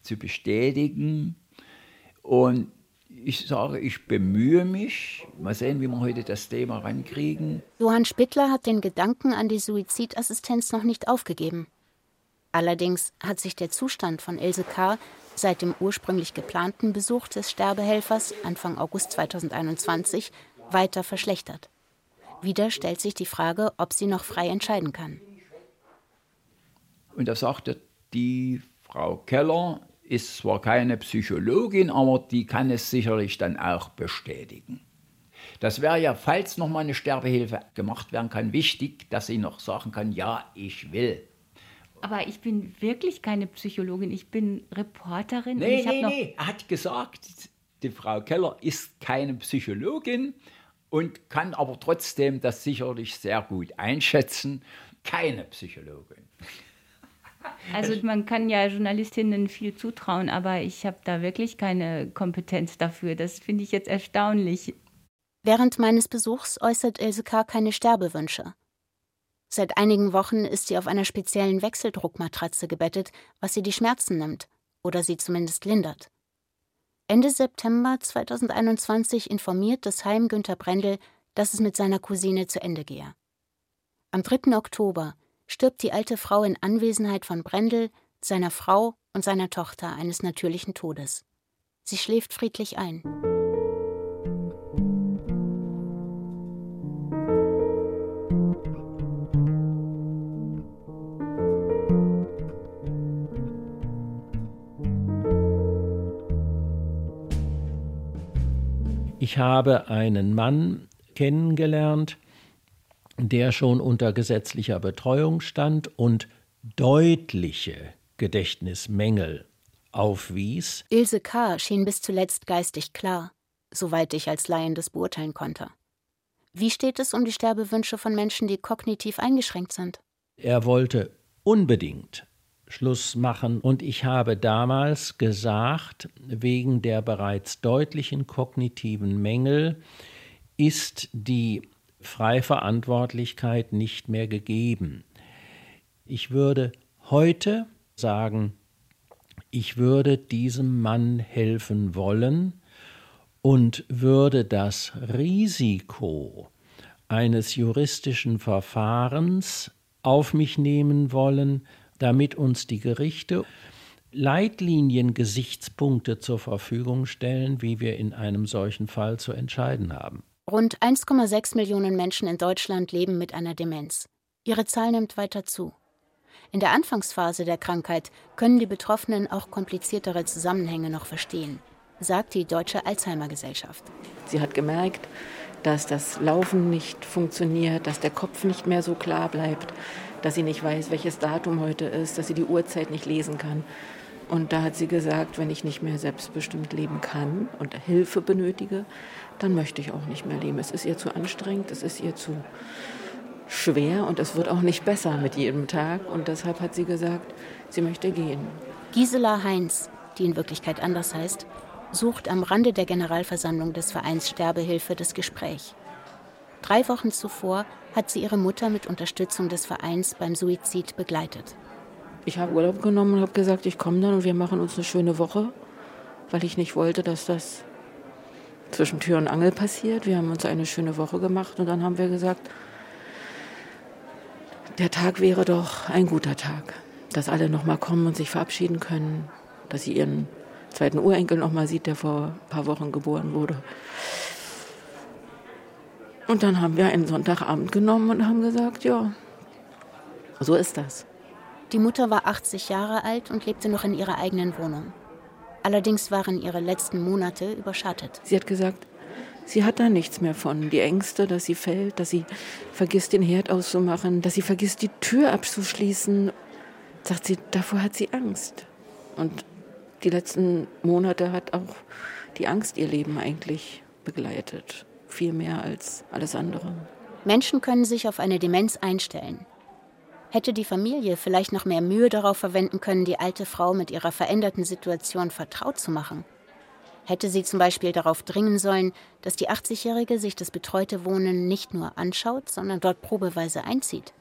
zu bestätigen. Und ich sage, ich bemühe mich. Mal sehen, wie wir heute das Thema rankriegen. Johann Spittler hat den Gedanken an die Suizidassistenz noch nicht aufgegeben. Allerdings hat sich der Zustand von Ilse K. seit dem ursprünglich geplanten Besuch des Sterbehelfers Anfang August 2021 weiter verschlechtert. Wieder stellt sich die Frage, ob sie noch frei entscheiden kann. Und da sagte die Frau Keller, ist zwar keine Psychologin, aber die kann es sicherlich dann auch bestätigen. Das wäre ja, falls noch mal eine Sterbehilfe gemacht werden kann, wichtig, dass sie noch sagen kann, ja, ich will. Aber ich bin wirklich keine Psychologin, ich bin Reporterin. Nee, ich nee, nee, er hat gesagt, die Frau Keller ist keine Psychologin und kann aber trotzdem das sicherlich sehr gut einschätzen. Keine Psychologin. Also man kann ja Journalistinnen viel zutrauen, aber ich habe da wirklich keine Kompetenz dafür. Das finde ich jetzt erstaunlich. Während meines Besuchs äußert Ilse K. keine Sterbewünsche. Seit einigen Wochen ist sie auf einer speziellen Wechseldruckmatratze gebettet, was ihr die Schmerzen nimmt oder sie zumindest lindert. Ende September 2021 informiert das Heim Günter Brendel, dass es mit seiner Cousine zu Ende gehe. Am 3. Oktober stirbt die alte Frau in Anwesenheit von Brendel, seiner Frau und seiner Tochter eines natürlichen Todes. Sie schläft friedlich ein. Ich habe einen Mann kennengelernt, der schon unter gesetzlicher Betreuung stand und deutliche Gedächtnismängel aufwies. Ilse K. schien bis zuletzt geistig klar, soweit ich als Laien das beurteilen konnte. Wie steht es um die Sterbewünsche von Menschen, die kognitiv eingeschränkt sind? Er wollte unbedingt Schluss machen und ich habe damals gesagt, wegen der bereits deutlichen kognitiven Mängel ist die Freiverantwortlichkeit nicht mehr gegeben. Ich würde heute sagen, ich würde diesem Mann helfen wollen und würde das Risiko eines juristischen Verfahrens auf mich nehmen wollen, damit uns die Gerichte Leitlinien, Gesichtspunkte zur Verfügung stellen, wie wir in einem solchen Fall zu entscheiden haben. Rund 1,6 Millionen Menschen in Deutschland leben mit einer Demenz. Ihre Zahl nimmt weiter zu. In der Anfangsphase der Krankheit können die Betroffenen auch kompliziertere Zusammenhänge noch verstehen, sagt die Deutsche Alzheimer Gesellschaft. Sie hat gemerkt, dass das Laufen nicht funktioniert, dass der Kopf nicht mehr so klar bleibt, dass sie nicht weiß, welches Datum heute ist, dass sie die Uhrzeit nicht lesen kann. Und da hat sie gesagt, wenn ich nicht mehr selbstbestimmt leben kann und Hilfe benötige, dann möchte ich auch nicht mehr leben. Es ist ihr zu anstrengend, es ist ihr zu schwer und es wird auch nicht besser mit jedem Tag. Und deshalb hat sie gesagt, sie möchte gehen. Gisela Heinz, die in Wirklichkeit anders heißt, sucht am Rande der Generalversammlung des Vereins Sterbehilfe das Gespräch. Drei Wochen zuvor hat sie ihre Mutter mit Unterstützung des Vereins beim Suizid begleitet. Ich habe Urlaub genommen und habe gesagt, ich komme dann und wir machen uns eine schöne Woche, weil ich nicht wollte, dass das zwischen Tür und Angel passiert. Wir haben uns eine schöne Woche gemacht und dann haben wir gesagt, der Tag wäre doch ein guter Tag, dass alle noch mal kommen und sich verabschieden können, dass sie ihren zweiten Urenkel noch mal sieht, der vor ein paar Wochen geboren wurde. Und dann haben wir einen Sonntagabend genommen und haben gesagt, ja, so ist das. Die Mutter war 80 Jahre alt und lebte noch in ihrer eigenen Wohnung. Allerdings waren ihre letzten Monate überschattet. Sie hat gesagt, sie hat da nichts mehr von. Die Ängste, dass sie fällt, dass sie vergisst, den Herd auszumachen, dass sie vergisst, die Tür abzuschließen. Sagt sie, davor hat sie Angst. Und die letzten Monate hat auch die Angst ihr Leben eigentlich begleitet. Viel mehr als alles andere. Menschen können sich auf eine Demenz einstellen. Hätte die Familie vielleicht noch mehr Mühe darauf verwenden können, die alte Frau mit ihrer veränderten Situation vertraut zu machen? Hätte sie zum Beispiel darauf dringen sollen, dass die 80-Jährige sich das betreute Wohnen nicht nur anschaut, sondern dort probeweise einzieht?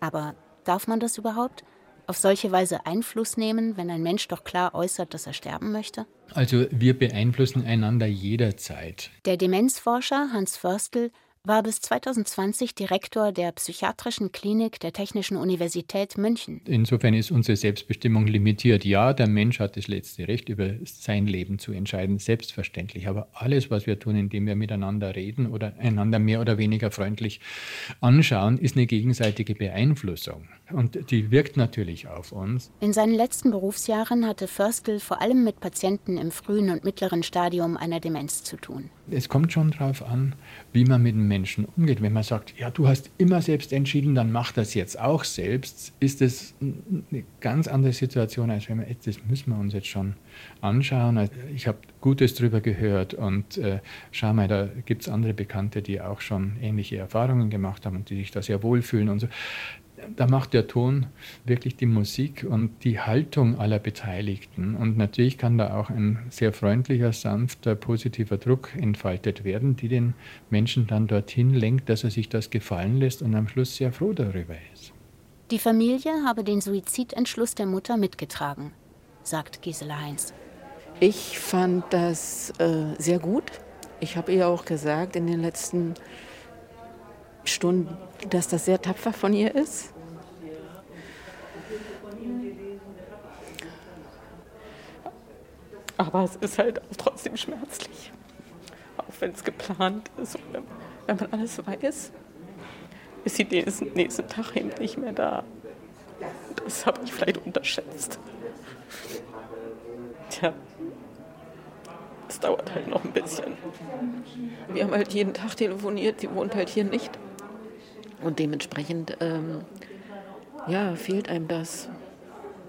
Aber darf man das überhaupt? Auf solche Weise Einfluss nehmen, wenn ein Mensch doch klar äußert, dass er sterben möchte? Also wir beeinflussen einander jederzeit. Der Demenzforscher Hans Förstl war bis 2020 Direktor der Psychiatrischen Klinik der Technischen Universität München. Insofern ist unsere Selbstbestimmung limitiert. Ja, der Mensch hat das letzte Recht, über sein Leben zu entscheiden, selbstverständlich. Aber alles, was wir tun, indem wir miteinander reden oder einander mehr oder weniger freundlich anschauen, ist eine gegenseitige Beeinflussung. Und die wirkt natürlich auf uns. In seinen letzten Berufsjahren hatte Förstl vor allem mit Patienten im frühen und mittleren Stadium einer Demenz zu tun. Es kommt schon darauf an, wie man mit dem Menschen umgeht. Wenn man sagt, ja, du hast immer selbst entschieden, dann mach das jetzt auch selbst, ist das eine ganz andere Situation, als wenn man, das müssen wir uns jetzt schon anschauen. Also ich habe Gutes darüber gehört und äh, schau mal, da gibt es andere Bekannte, die auch schon ähnliche Erfahrungen gemacht haben und die sich da sehr wohlfühlen und so da macht der Ton wirklich die Musik und die Haltung aller Beteiligten. Und natürlich kann da auch ein sehr freundlicher, sanfter, positiver Druck entfaltet werden, die den Menschen dann dorthin lenkt, dass er sich das gefallen lässt und am Schluss sehr froh darüber ist. Die Familie habe den Suizidentschluss der Mutter mitgetragen, sagt Gisela Heinz. Ich fand das äh, sehr gut. Ich habe ihr auch gesagt in den letzten Stunden, dass das sehr tapfer von ihr ist. Aber es ist halt auch trotzdem schmerzlich. Auch wenn es geplant ist und wenn, man alles weiß, ist sie nächsten, nächsten Tag eben nicht mehr da. Das habe ich vielleicht unterschätzt. Tja, es dauert halt noch ein bisschen. Wir haben halt jeden Tag telefoniert, sie wohnt halt hier nicht. Und dementsprechend, ähm, ja, fehlt einem das.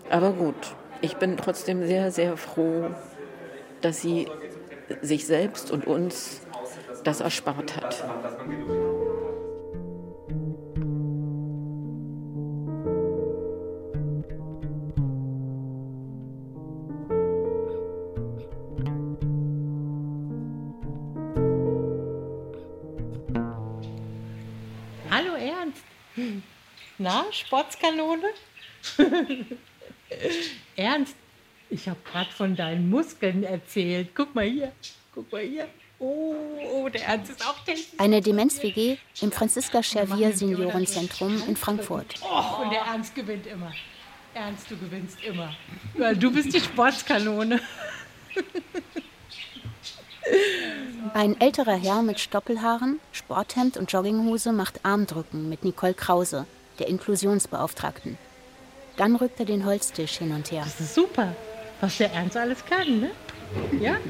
Aber gut, ich bin trotzdem sehr, sehr froh, dass sie sich selbst und uns das erspart hat. Sportskanone? Ernst, ich habe gerade von deinen Muskeln erzählt. Guck mal hier, guck mal hier. Oh, oh der Ernst ist auch Tennis. Eine Demenz-WG im Franziska Schervier Seniorenzentrum in Frankfurt. Oh, und der Ernst gewinnt immer. Ernst, du gewinnst immer. Weil du bist die Sportskanone. Ein älterer Herr mit Stoppelhaaren, Sporthemd und Jogginghose macht Armdrücken mit Nicole Krause, der Inklusionsbeauftragten. Dann rückt er den Holztisch hin und her. Das ist super, was der Ernst alles kann, ne? Ja?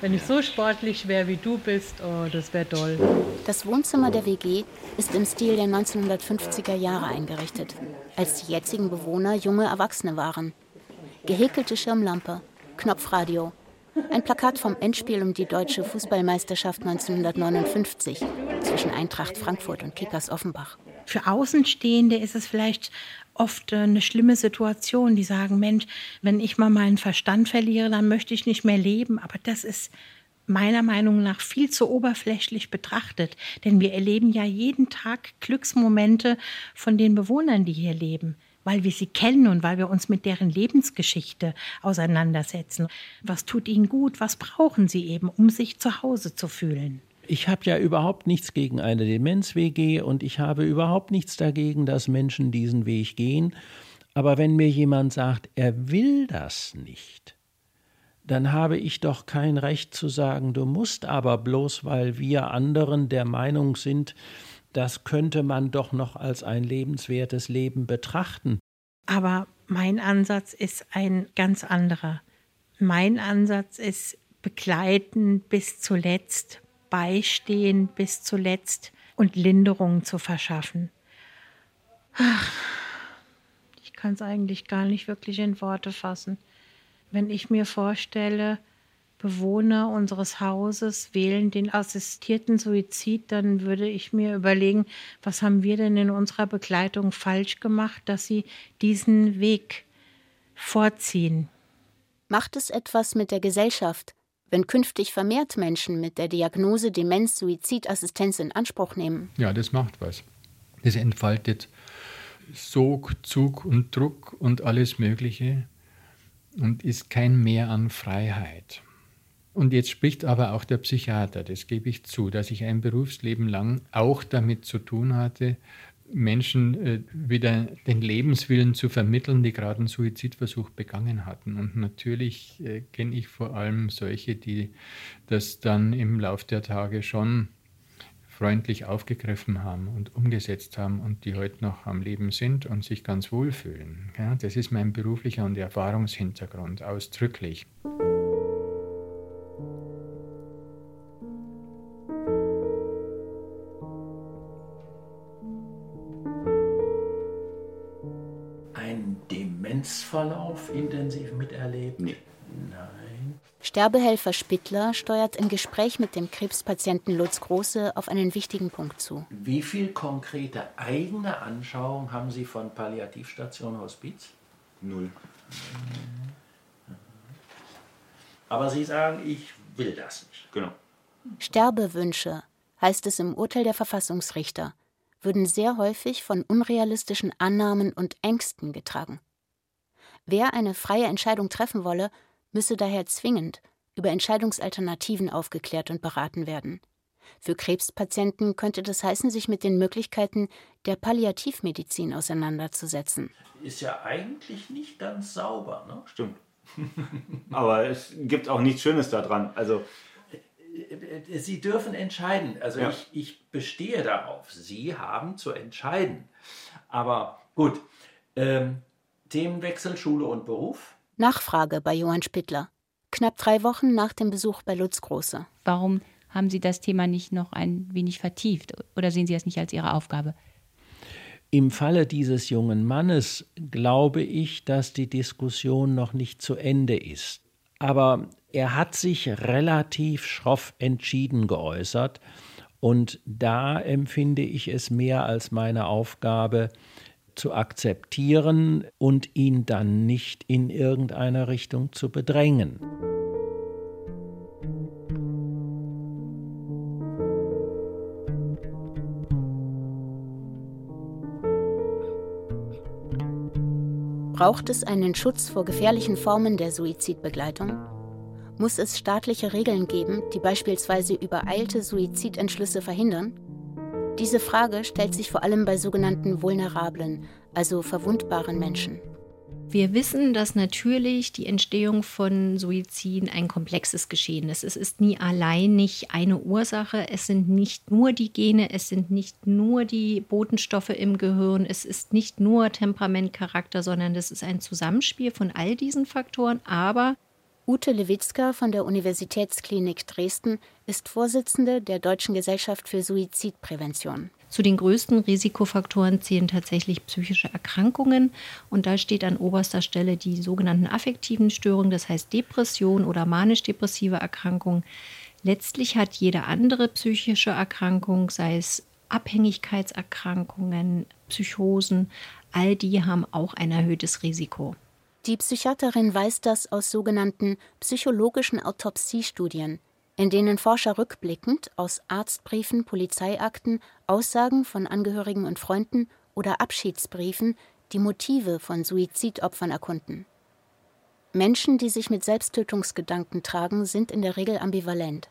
Wenn ich so sportlich wäre, wie du bist, oh, das wäre toll. Das Wohnzimmer der WG ist im Stil der 1950er Jahre eingerichtet, als die jetzigen Bewohner junge Erwachsene waren. Gehäkelte Schirmlampe, Knopfradio, ein Plakat vom Endspiel um die deutsche Fußballmeisterschaft 1959 zwischen Eintracht Frankfurt und Kickers Offenbach. Für Außenstehende ist es vielleicht oft äh, eine schlimme Situation. Die sagen, Mensch, wenn ich mal meinen Verstand verliere, dann möchte ich nicht mehr leben. Aber das ist meiner Meinung nach viel zu oberflächlich betrachtet. Denn wir erleben ja jeden Tag Glücksmomente von den Bewohnern, die hier leben weil wir sie kennen und weil wir uns mit deren Lebensgeschichte auseinandersetzen. Was tut ihnen gut? Was brauchen sie eben, um sich zu Hause zu fühlen? Ich habe ja überhaupt nichts gegen eine Demenz-WG und ich habe überhaupt nichts dagegen, dass Menschen diesen Weg gehen. Aber wenn mir jemand sagt, er will das nicht, dann habe ich doch kein Recht zu sagen, du musst aber bloß, weil wir anderen der Meinung sind, das könnte man doch noch als ein lebenswertes Leben betrachten. Aber mein Ansatz ist ein ganz anderer. Mein Ansatz ist begleiten bis zuletzt, beistehen bis zuletzt und Linderung zu verschaffen. Ach, ich kann es eigentlich gar nicht wirklich in Worte fassen. Wenn ich mir vorstelle, Bewohner unseres Hauses wählen den assistierten Suizid, dann würde ich mir überlegen, was haben wir denn in unserer Begleitung falsch gemacht, dass sie diesen Weg vorziehen. Macht es etwas mit der Gesellschaft, wenn künftig vermehrt Menschen mit der Diagnose Demenz Suizidassistenz in Anspruch nehmen? Ja, das macht was. Das entfaltet Sog, Zug und Druck und alles Mögliche und ist kein Mehr an Freiheit. Und jetzt spricht aber auch der Psychiater, das gebe ich zu, dass ich ein Berufsleben lang auch damit zu tun hatte, Menschen äh, wieder den Lebenswillen zu vermitteln, die gerade einen Suizidversuch begangen hatten. Und natürlich äh, kenne ich vor allem solche, die das dann im Lauf der Tage schon freundlich aufgegriffen haben und umgesetzt haben und die heute noch am Leben sind und sich ganz wohlfühlen. Ja, das ist mein beruflicher und Erfahrungshintergrund ausdrücklich. Demenzverlauf intensiv miterlebt? Nee. Nein. Sterbehelfer Spittler steuert im Gespräch mit dem Krebspatienten Lutz Große auf einen wichtigen Punkt zu. Wie viel konkrete eigene Anschauung haben Sie von Palliativstation Hospiz? Null. Aber Sie sagen, ich will das nicht. Genau. Sterbewünsche, heißt es im Urteil der Verfassungsrichter, würden sehr häufig von unrealistischen Annahmen und Ängsten getragen. Wer eine freie Entscheidung treffen wolle, müsse daher zwingend über Entscheidungsalternativen aufgeklärt und beraten werden. Für Krebspatienten könnte das heißen, sich mit den Möglichkeiten der Palliativmedizin auseinanderzusetzen. Ist ja eigentlich nicht ganz sauber, ne? Stimmt. Aber es gibt auch nichts Schönes daran. Also Sie dürfen entscheiden. Also Ja. ich, ich bestehe darauf. Sie haben zu entscheiden. Aber gut, ähm, Themenwechsel Schule und Beruf. Nachfrage bei Johann Spittler. Knapp drei Wochen nach dem Besuch bei Lutz Große. Warum haben Sie das Thema nicht noch ein wenig vertieft? Oder sehen Sie das nicht als Ihre Aufgabe? Im Falle dieses jungen Mannes glaube ich, dass die Diskussion noch nicht zu Ende ist. Aber er hat sich relativ schroff entschieden geäußert. Und da empfinde ich es mehr als meine Aufgabe, zu akzeptieren und ihn dann nicht in irgendeiner Richtung zu bedrängen. Braucht es einen Schutz vor gefährlichen Formen der Suizidbegleitung? Muss es staatliche Regeln geben, die beispielsweise übereilte Suizidentschlüsse verhindern? Diese Frage stellt sich vor allem bei sogenannten vulnerablen, also verwundbaren Menschen. Wir wissen, dass natürlich die Entstehung von Suiziden ein komplexes Geschehen ist. Es ist nie alleinig eine Ursache. Es sind nicht nur die Gene, es sind nicht nur die Botenstoffe im Gehirn, es ist nicht nur Temperament, Charakter, sondern es ist ein Zusammenspiel von all diesen Faktoren. Aber Ute Lewitzka von der Universitätsklinik Dresden ist Vorsitzende der Deutschen Gesellschaft für Suizidprävention. Zu den größten Risikofaktoren zählen tatsächlich psychische Erkrankungen. Und da steht an oberster Stelle die sogenannten affektiven Störungen, das heißt Depression oder manisch-depressive Erkrankungen. Letztlich hat jede andere psychische Erkrankung, sei es Abhängigkeitserkrankungen, Psychosen, all die haben auch ein erhöhtes Risiko. Die Psychiaterin weiß das aus sogenannten psychologischen Autopsiestudien, in denen Forscher rückblickend aus Arztbriefen, Polizeiakten, Aussagen von Angehörigen und Freunden oder Abschiedsbriefen die Motive von Suizidopfern erkunden. Menschen, die sich mit Selbsttötungsgedanken tragen, sind in der Regel ambivalent,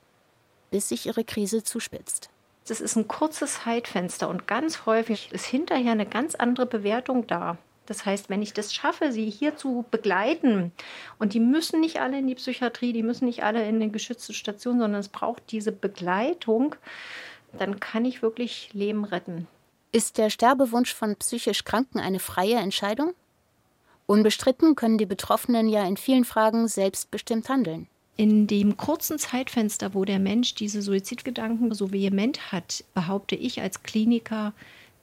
bis sich ihre Krise zuspitzt. Das ist ein kurzes Zeitfenster und ganz häufig ist hinterher eine ganz andere Bewertung da. Das heißt, wenn ich das schaffe, sie hier zu begleiten, und die müssen nicht alle in die Psychiatrie, die müssen nicht alle in eine geschützte Station, sondern es braucht diese Begleitung, dann kann ich wirklich Leben retten. Ist der Sterbewunsch von psychisch Kranken eine freie Entscheidung? Unbestritten können die Betroffenen ja in vielen Fragen selbstbestimmt handeln. In dem kurzen Zeitfenster, wo der Mensch diese Suizidgedanken so vehement hat, behaupte ich als Kliniker,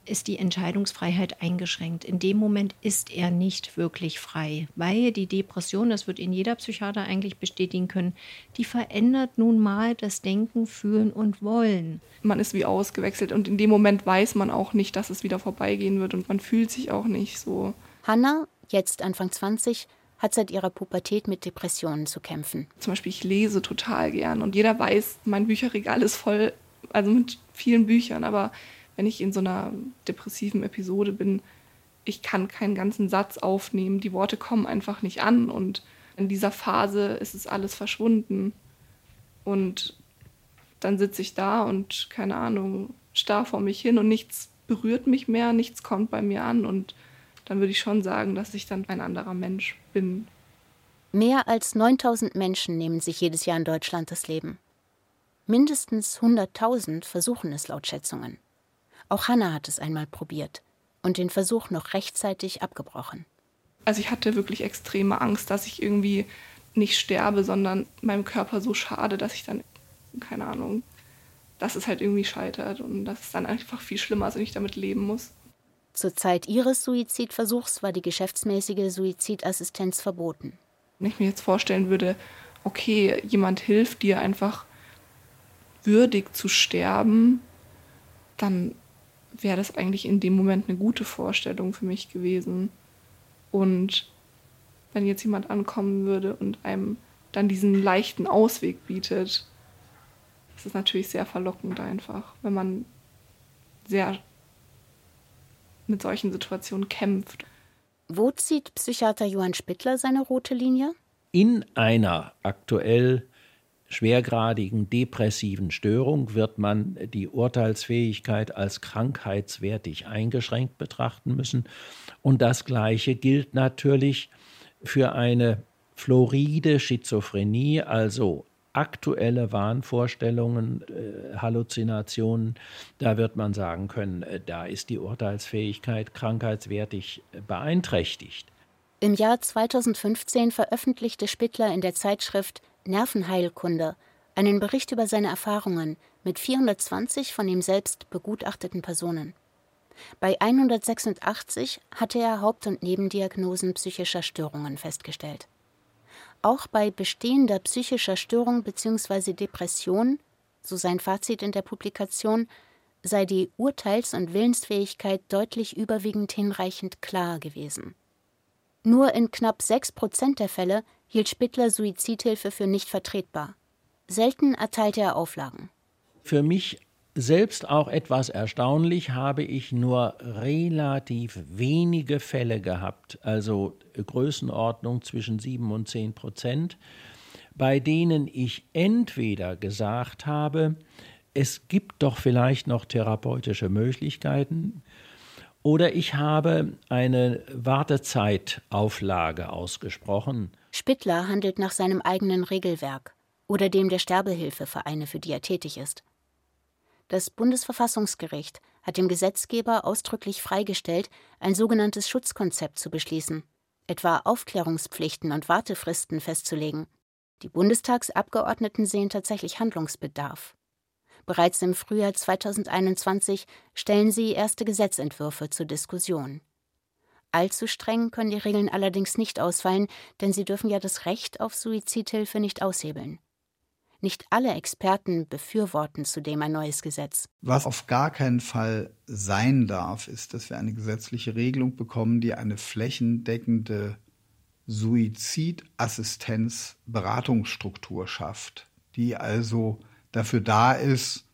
ist die Entscheidungsfreiheit eingeschränkt. In dem Moment ist er nicht wirklich frei, weil die Depression, das wird in jeder Psychiater eigentlich bestätigen können, die verändert nun mal das Denken, Fühlen und Wollen. Man ist wie ausgewechselt und in dem Moment weiß man auch nicht, dass es wieder vorbeigehen wird und man fühlt sich auch nicht so. Hanna, jetzt Anfang 20, hat seit ihrer Pubertät mit Depressionen zu kämpfen. Zum Beispiel, ich lese total gern und jeder weiß, mein Bücherregal ist voll, also mit vielen Büchern, aber wenn ich in so einer depressiven Episode bin, ich kann keinen ganzen Satz aufnehmen, die Worte kommen einfach nicht an und in dieser Phase ist es alles verschwunden und dann sitze ich da und keine Ahnung, starr vor mich hin und nichts berührt mich mehr, nichts kommt bei mir an und dann würde ich schon sagen, dass ich dann ein anderer Mensch bin. Mehr als 9000 Menschen nehmen sich jedes Jahr in Deutschland das Leben. Mindestens 100.000 versuchen es laut Schätzungen. Auch Hannah hat es einmal probiert und den Versuch noch rechtzeitig abgebrochen. Also ich hatte wirklich extreme Angst, dass ich irgendwie nicht sterbe, sondern meinem Körper so schade, dass ich dann, keine Ahnung, dass es halt irgendwie scheitert und dass es dann einfach viel schlimmer ist und ich damit leben muss. Zur Zeit ihres Suizidversuchs war die geschäftsmäßige Suizidassistenz verboten. Wenn ich mir jetzt vorstellen würde, okay, jemand hilft dir einfach würdig zu sterben, dann wäre das eigentlich in dem Moment eine gute Vorstellung für mich gewesen. Und wenn jetzt jemand ankommen würde und einem dann diesen leichten Ausweg bietet, das ist natürlich sehr verlockend einfach, wenn man sehr mit solchen Situationen kämpft. Wo zieht Psychiater Johann Spittler seine rote Linie? In einer aktuell schwergradigen depressiven Störung wird man die Urteilsfähigkeit als krankheitswertig eingeschränkt betrachten müssen. Und das Gleiche gilt natürlich für eine floride Schizophrenie, also aktuelle Wahnvorstellungen, äh, Halluzinationen, da wird man sagen können, äh, da ist die Urteilsfähigkeit krankheitswertig äh, beeinträchtigt. Im Jahr 2015 veröffentlichte Spittler in der Zeitschrift Nervenheilkunde einen Bericht über seine Erfahrungen mit 420 von ihm selbst begutachteten Personen. Bei 186 hatte er Haupt- und Nebendiagnosen psychischer Störungen festgestellt. Auch bei bestehender psychischer Störung bzw. Depression, so sein Fazit in der Publikation, sei die Urteils- und Willensfähigkeit deutlich überwiegend hinreichend klar gewesen. Nur in knapp sechs Prozent der Fälle hielt Spittler Suizidhilfe für nicht vertretbar. Selten erteilte er Auflagen. Für mich selbst auch etwas erstaunlich, habe ich nur relativ wenige Fälle gehabt, also Größenordnung zwischen 7 und 10 Prozent, bei denen ich entweder gesagt habe, es gibt doch vielleicht noch therapeutische Möglichkeiten, oder ich habe eine Wartezeitauflage ausgesprochen. Spittler handelt nach seinem eigenen Regelwerk oder dem der Sterbehilfevereine, für die er tätig ist. Das Bundesverfassungsgericht hat dem Gesetzgeber ausdrücklich freigestellt, ein sogenanntes Schutzkonzept zu beschließen, etwa Aufklärungspflichten und Wartefristen festzulegen. Die Bundestagsabgeordneten sehen tatsächlich Handlungsbedarf. Bereits im Frühjahr 2021 stellen sie erste Gesetzentwürfe zur Diskussion. Allzu streng können die Regeln allerdings nicht ausfallen, denn sie dürfen ja das Recht auf Suizidhilfe nicht aushebeln. Nicht alle Experten befürworten zudem ein neues Gesetz. Was auf gar keinen Fall sein darf, ist, dass wir eine gesetzliche Regelung bekommen, die eine flächendeckende Suizidassistenzberatungsstruktur schafft, die also dafür da ist,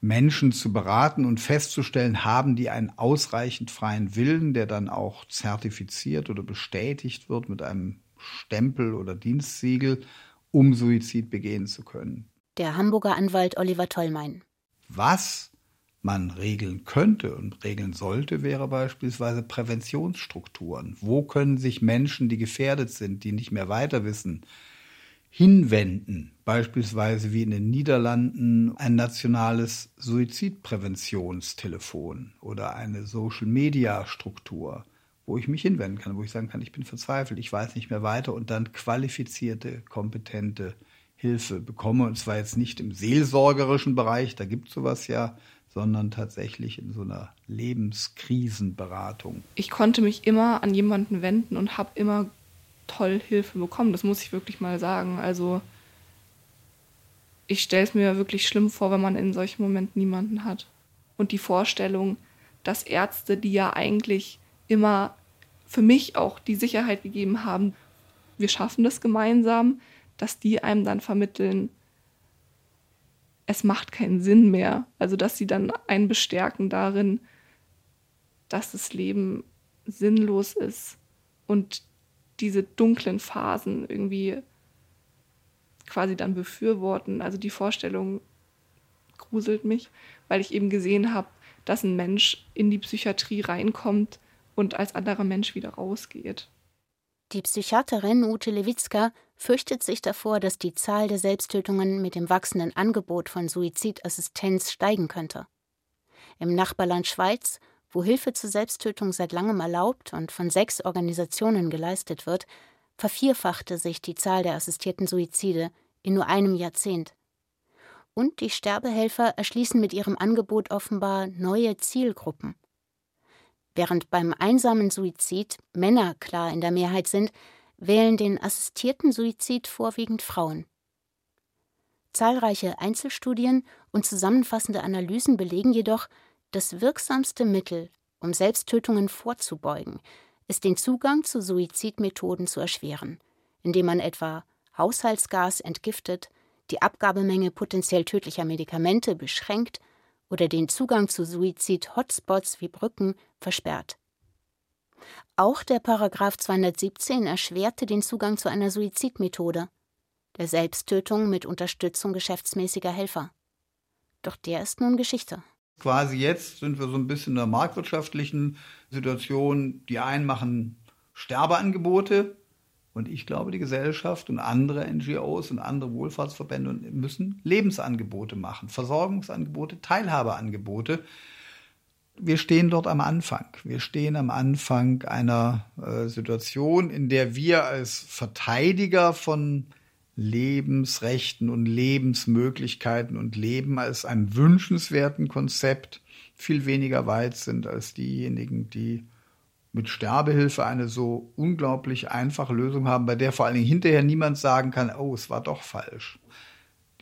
Menschen zu beraten und festzustellen, haben die einen ausreichend freien Willen, der dann auch zertifiziert oder bestätigt wird mit einem Stempel oder Dienstsiegel, um Suizid begehen zu können. Der Hamburger Anwalt Oliver Tollmein. Was man regeln könnte und regeln sollte, wäre beispielsweise Präventionsstrukturen. Wo können sich Menschen, die gefährdet sind, die nicht mehr weiter wissen, hinwenden, beispielsweise wie in den Niederlanden ein nationales Suizidpräventionstelefon oder eine Social-Media-Struktur, wo ich mich hinwenden kann, wo ich sagen kann, ich bin verzweifelt, ich weiß nicht mehr weiter und dann qualifizierte, kompetente Hilfe bekomme. Und zwar jetzt nicht im seelsorgerischen Bereich, da gibt es sowas ja, sondern tatsächlich in so einer Lebenskrisenberatung. Ich konnte mich immer an jemanden wenden und habe immer toll Hilfe bekommen. Das muss ich wirklich mal sagen. Also ich stelle es mir wirklich schlimm vor, wenn man in solchen Momenten niemanden hat. Und die Vorstellung, dass Ärzte, die ja eigentlich immer für mich auch die Sicherheit gegeben haben, wir schaffen das gemeinsam, dass die einem dann vermitteln, es macht keinen Sinn mehr. Also dass sie dann einen bestärken darin, dass das Leben sinnlos ist und diese dunklen Phasen irgendwie quasi dann befürworten. Also die Vorstellung gruselt mich, weil ich eben gesehen habe, dass ein Mensch in die Psychiatrie reinkommt und als anderer Mensch wieder rausgeht. Die Psychiaterin Ute Lewitzka fürchtet sich davor, dass die Zahl der Selbsttötungen mit dem wachsenden Angebot von Suizidassistenz steigen könnte. Im Nachbarland Schweiz wo Hilfe zur Selbsttötung seit langem erlaubt und von sechs Organisationen geleistet wird, vervierfachte sich die Zahl der assistierten Suizide in nur einem Jahrzehnt. Und die Sterbehelfer erschließen mit ihrem Angebot offenbar neue Zielgruppen. Während beim einsamen Suizid Männer klar in der Mehrheit sind, wählen den assistierten Suizid vorwiegend Frauen. Zahlreiche Einzelstudien und zusammenfassende Analysen belegen jedoch, das wirksamste Mittel, um Selbsttötungen vorzubeugen, ist den Zugang zu Suizidmethoden zu erschweren, indem man etwa Haushaltsgas entgiftet, die Abgabemenge potenziell tödlicher Medikamente beschränkt oder den Zugang zu Suizid-Hotspots wie Brücken versperrt. Auch der Paragraph 217 erschwerte den Zugang zu einer Suizidmethode, der Selbsttötung mit Unterstützung geschäftsmäßiger Helfer. Doch der ist nun Geschichte. Quasi jetzt sind wir so ein bisschen in der marktwirtschaftlichen Situation. Die einen machen Sterbeangebote und ich glaube, die Gesellschaft und andere NGOs und andere Wohlfahrtsverbände müssen Lebensangebote machen, Versorgungsangebote, Teilhabeangebote. Wir stehen dort am Anfang. Wir stehen am Anfang einer äh, Situation, in der wir als Verteidiger von Lebensrechten und Lebensmöglichkeiten und Leben als einem wünschenswerten Konzept viel weniger weit sind als diejenigen, die mit Sterbehilfe eine so unglaublich einfache Lösung haben, bei der vor allen Dingen hinterher niemand sagen kann, oh, es war doch falsch.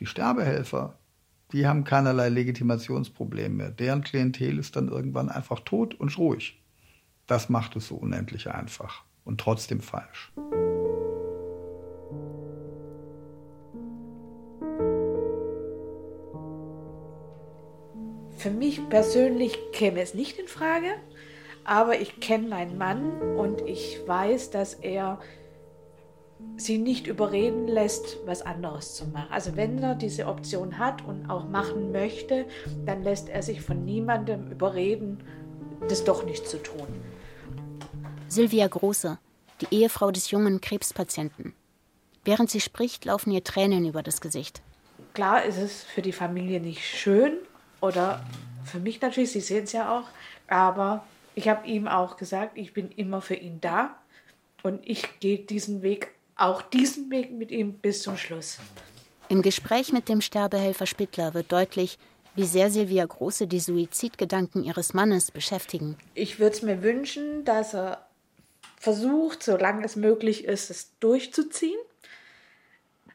Die Sterbehelfer, die haben keinerlei Legitimationsproblem mehr. Deren Klientel ist dann irgendwann einfach tot und ruhig. Das macht es so unendlich einfach und trotzdem falsch. Für mich persönlich käme es nicht in Frage, aber ich kenne meinen Mann und ich weiß, dass er sie nicht überreden lässt, was anderes zu machen. Also wenn er diese Option hat und auch machen möchte, dann lässt er sich von niemandem überreden, das doch nicht zu tun. Sylvia Große, die Ehefrau des jungen Krebspatienten. Während sie spricht, laufen ihr Tränen über das Gesicht. Klar ist es für die Familie nicht schön, oder für mich natürlich, Sie sehen es ja auch. Aber ich habe ihm auch gesagt, ich bin immer für ihn da und ich gehe diesen Weg auch diesen Weg mit ihm bis zum Schluss. Im Gespräch mit dem Sterbehelfer Spittler wird deutlich, wie sehr Silvia Große die Suizidgedanken ihres Mannes beschäftigen. Ich würde es mir wünschen, dass er versucht, solange es möglich ist, es durchzuziehen.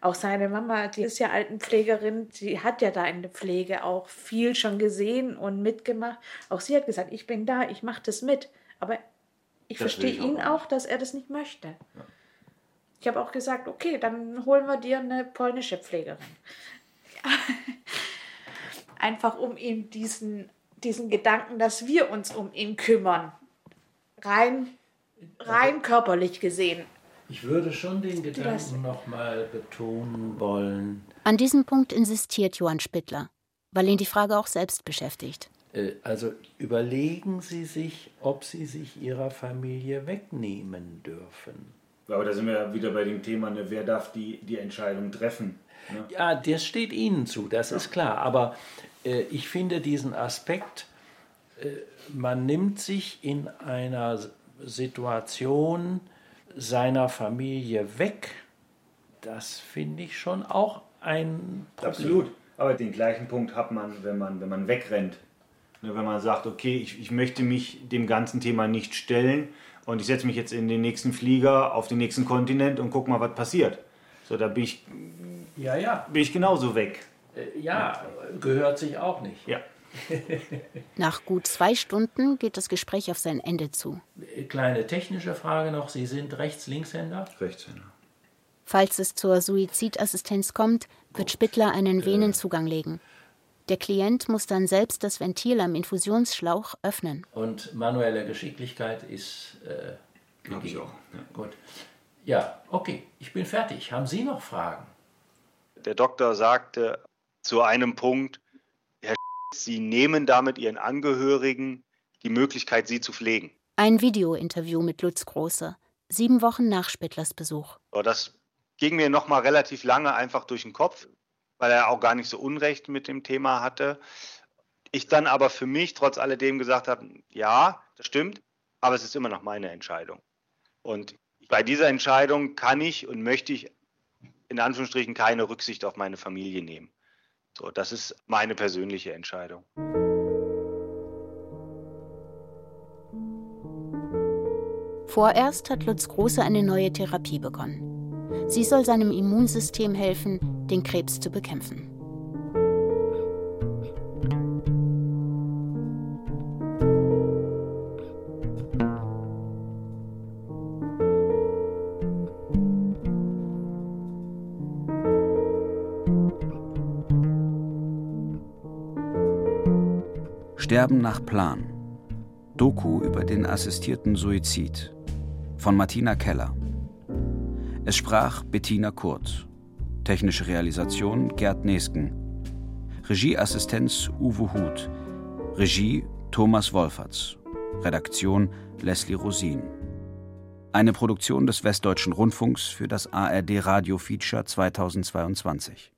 Auch seine Mama, die ist ja Altenpflegerin, sie hat ja da in der Pflege auch viel schon gesehen und mitgemacht. Auch sie hat gesagt, ich bin da, ich mache das mit. Aber ich Das verstehe ich auch ihn nicht. auch, dass er das nicht möchte. Ich habe auch gesagt, okay, dann holen wir dir eine polnische Pflegerin. Einfach um ihm diesen, diesen Gedanken, dass wir uns um ihn kümmern, rein, rein körperlich gesehen. Ich würde schon den Gedanken nochmal betonen wollen. An diesem Punkt insistiert Johann Spittler, weil ihn die Frage auch selbst beschäftigt. äh, Also überlegen Sie sich, ob Sie sich Ihrer Familie wegnehmen dürfen. Aber da sind wir ja wieder bei dem Thema, ne, wer darf die, die Entscheidung treffen. Ne? Ja, das steht Ihnen zu, das ist klar. Aber äh, ich finde diesen Aspekt, äh, man nimmt sich in einer Situation seiner Familie weg, das finde ich schon auch ein Problem. Absolut. Aber den gleichen Punkt hat man, wenn man, wenn man wegrennt. Ne, Wenn man sagt, okay, ich, ich möchte mich dem ganzen Thema nicht stellen und ich setze mich jetzt in den nächsten Flieger auf den nächsten Kontinent und guck mal, was passiert. So, da bin ich, Ja, ja. bin ich genauso weg. Äh, Ja, gehört sich auch nicht. Ja. Nach gut zwei Stunden geht das Gespräch auf sein Ende zu. Kleine technische Frage noch. Sie sind Rechts-Linkshänder? Rechtshänder. Falls es zur Suizidassistenz kommt, wird Spittler einen Venenzugang legen. Der Klient muss dann selbst das Ventil am Infusionsschlauch öffnen. Und manuelle Geschicklichkeit ist. Äh, Hab ich auch. Ja. Gut. Ja, okay, ich bin fertig. Haben Sie noch Fragen? Der Doktor sagte zu einem Punkt, Sie nehmen damit Ihren Angehörigen die Möglichkeit, Sie zu pflegen. Ein Videointerview mit Lutz Große, sieben Wochen nach Spittlers Besuch. Das ging mir noch mal relativ lange einfach durch den Kopf, weil er auch gar nicht so Unrecht mit dem Thema hatte. Ich dann aber für mich trotz alledem gesagt habe, ja, das stimmt, aber es ist immer noch meine Entscheidung. Und bei dieser Entscheidung kann ich und möchte ich in Anführungsstrichen keine Rücksicht auf meine Familie nehmen. So, das ist meine persönliche Entscheidung. Vorerst hat Lutz Große eine neue Therapie begonnen. Sie soll seinem Immunsystem helfen, den Krebs zu bekämpfen. Sterben nach Plan. Doku über den assistierten Suizid von Martina Keller. Es sprach Bettina Kurt. Technische Realisation Gerd Nesken. Regieassistenz Uwe Huth. Regie Thomas Wolferts. Redaktion Leslie Rosin. Eine Produktion des Westdeutschen Rundfunks für das ARD Radio Feature 2022.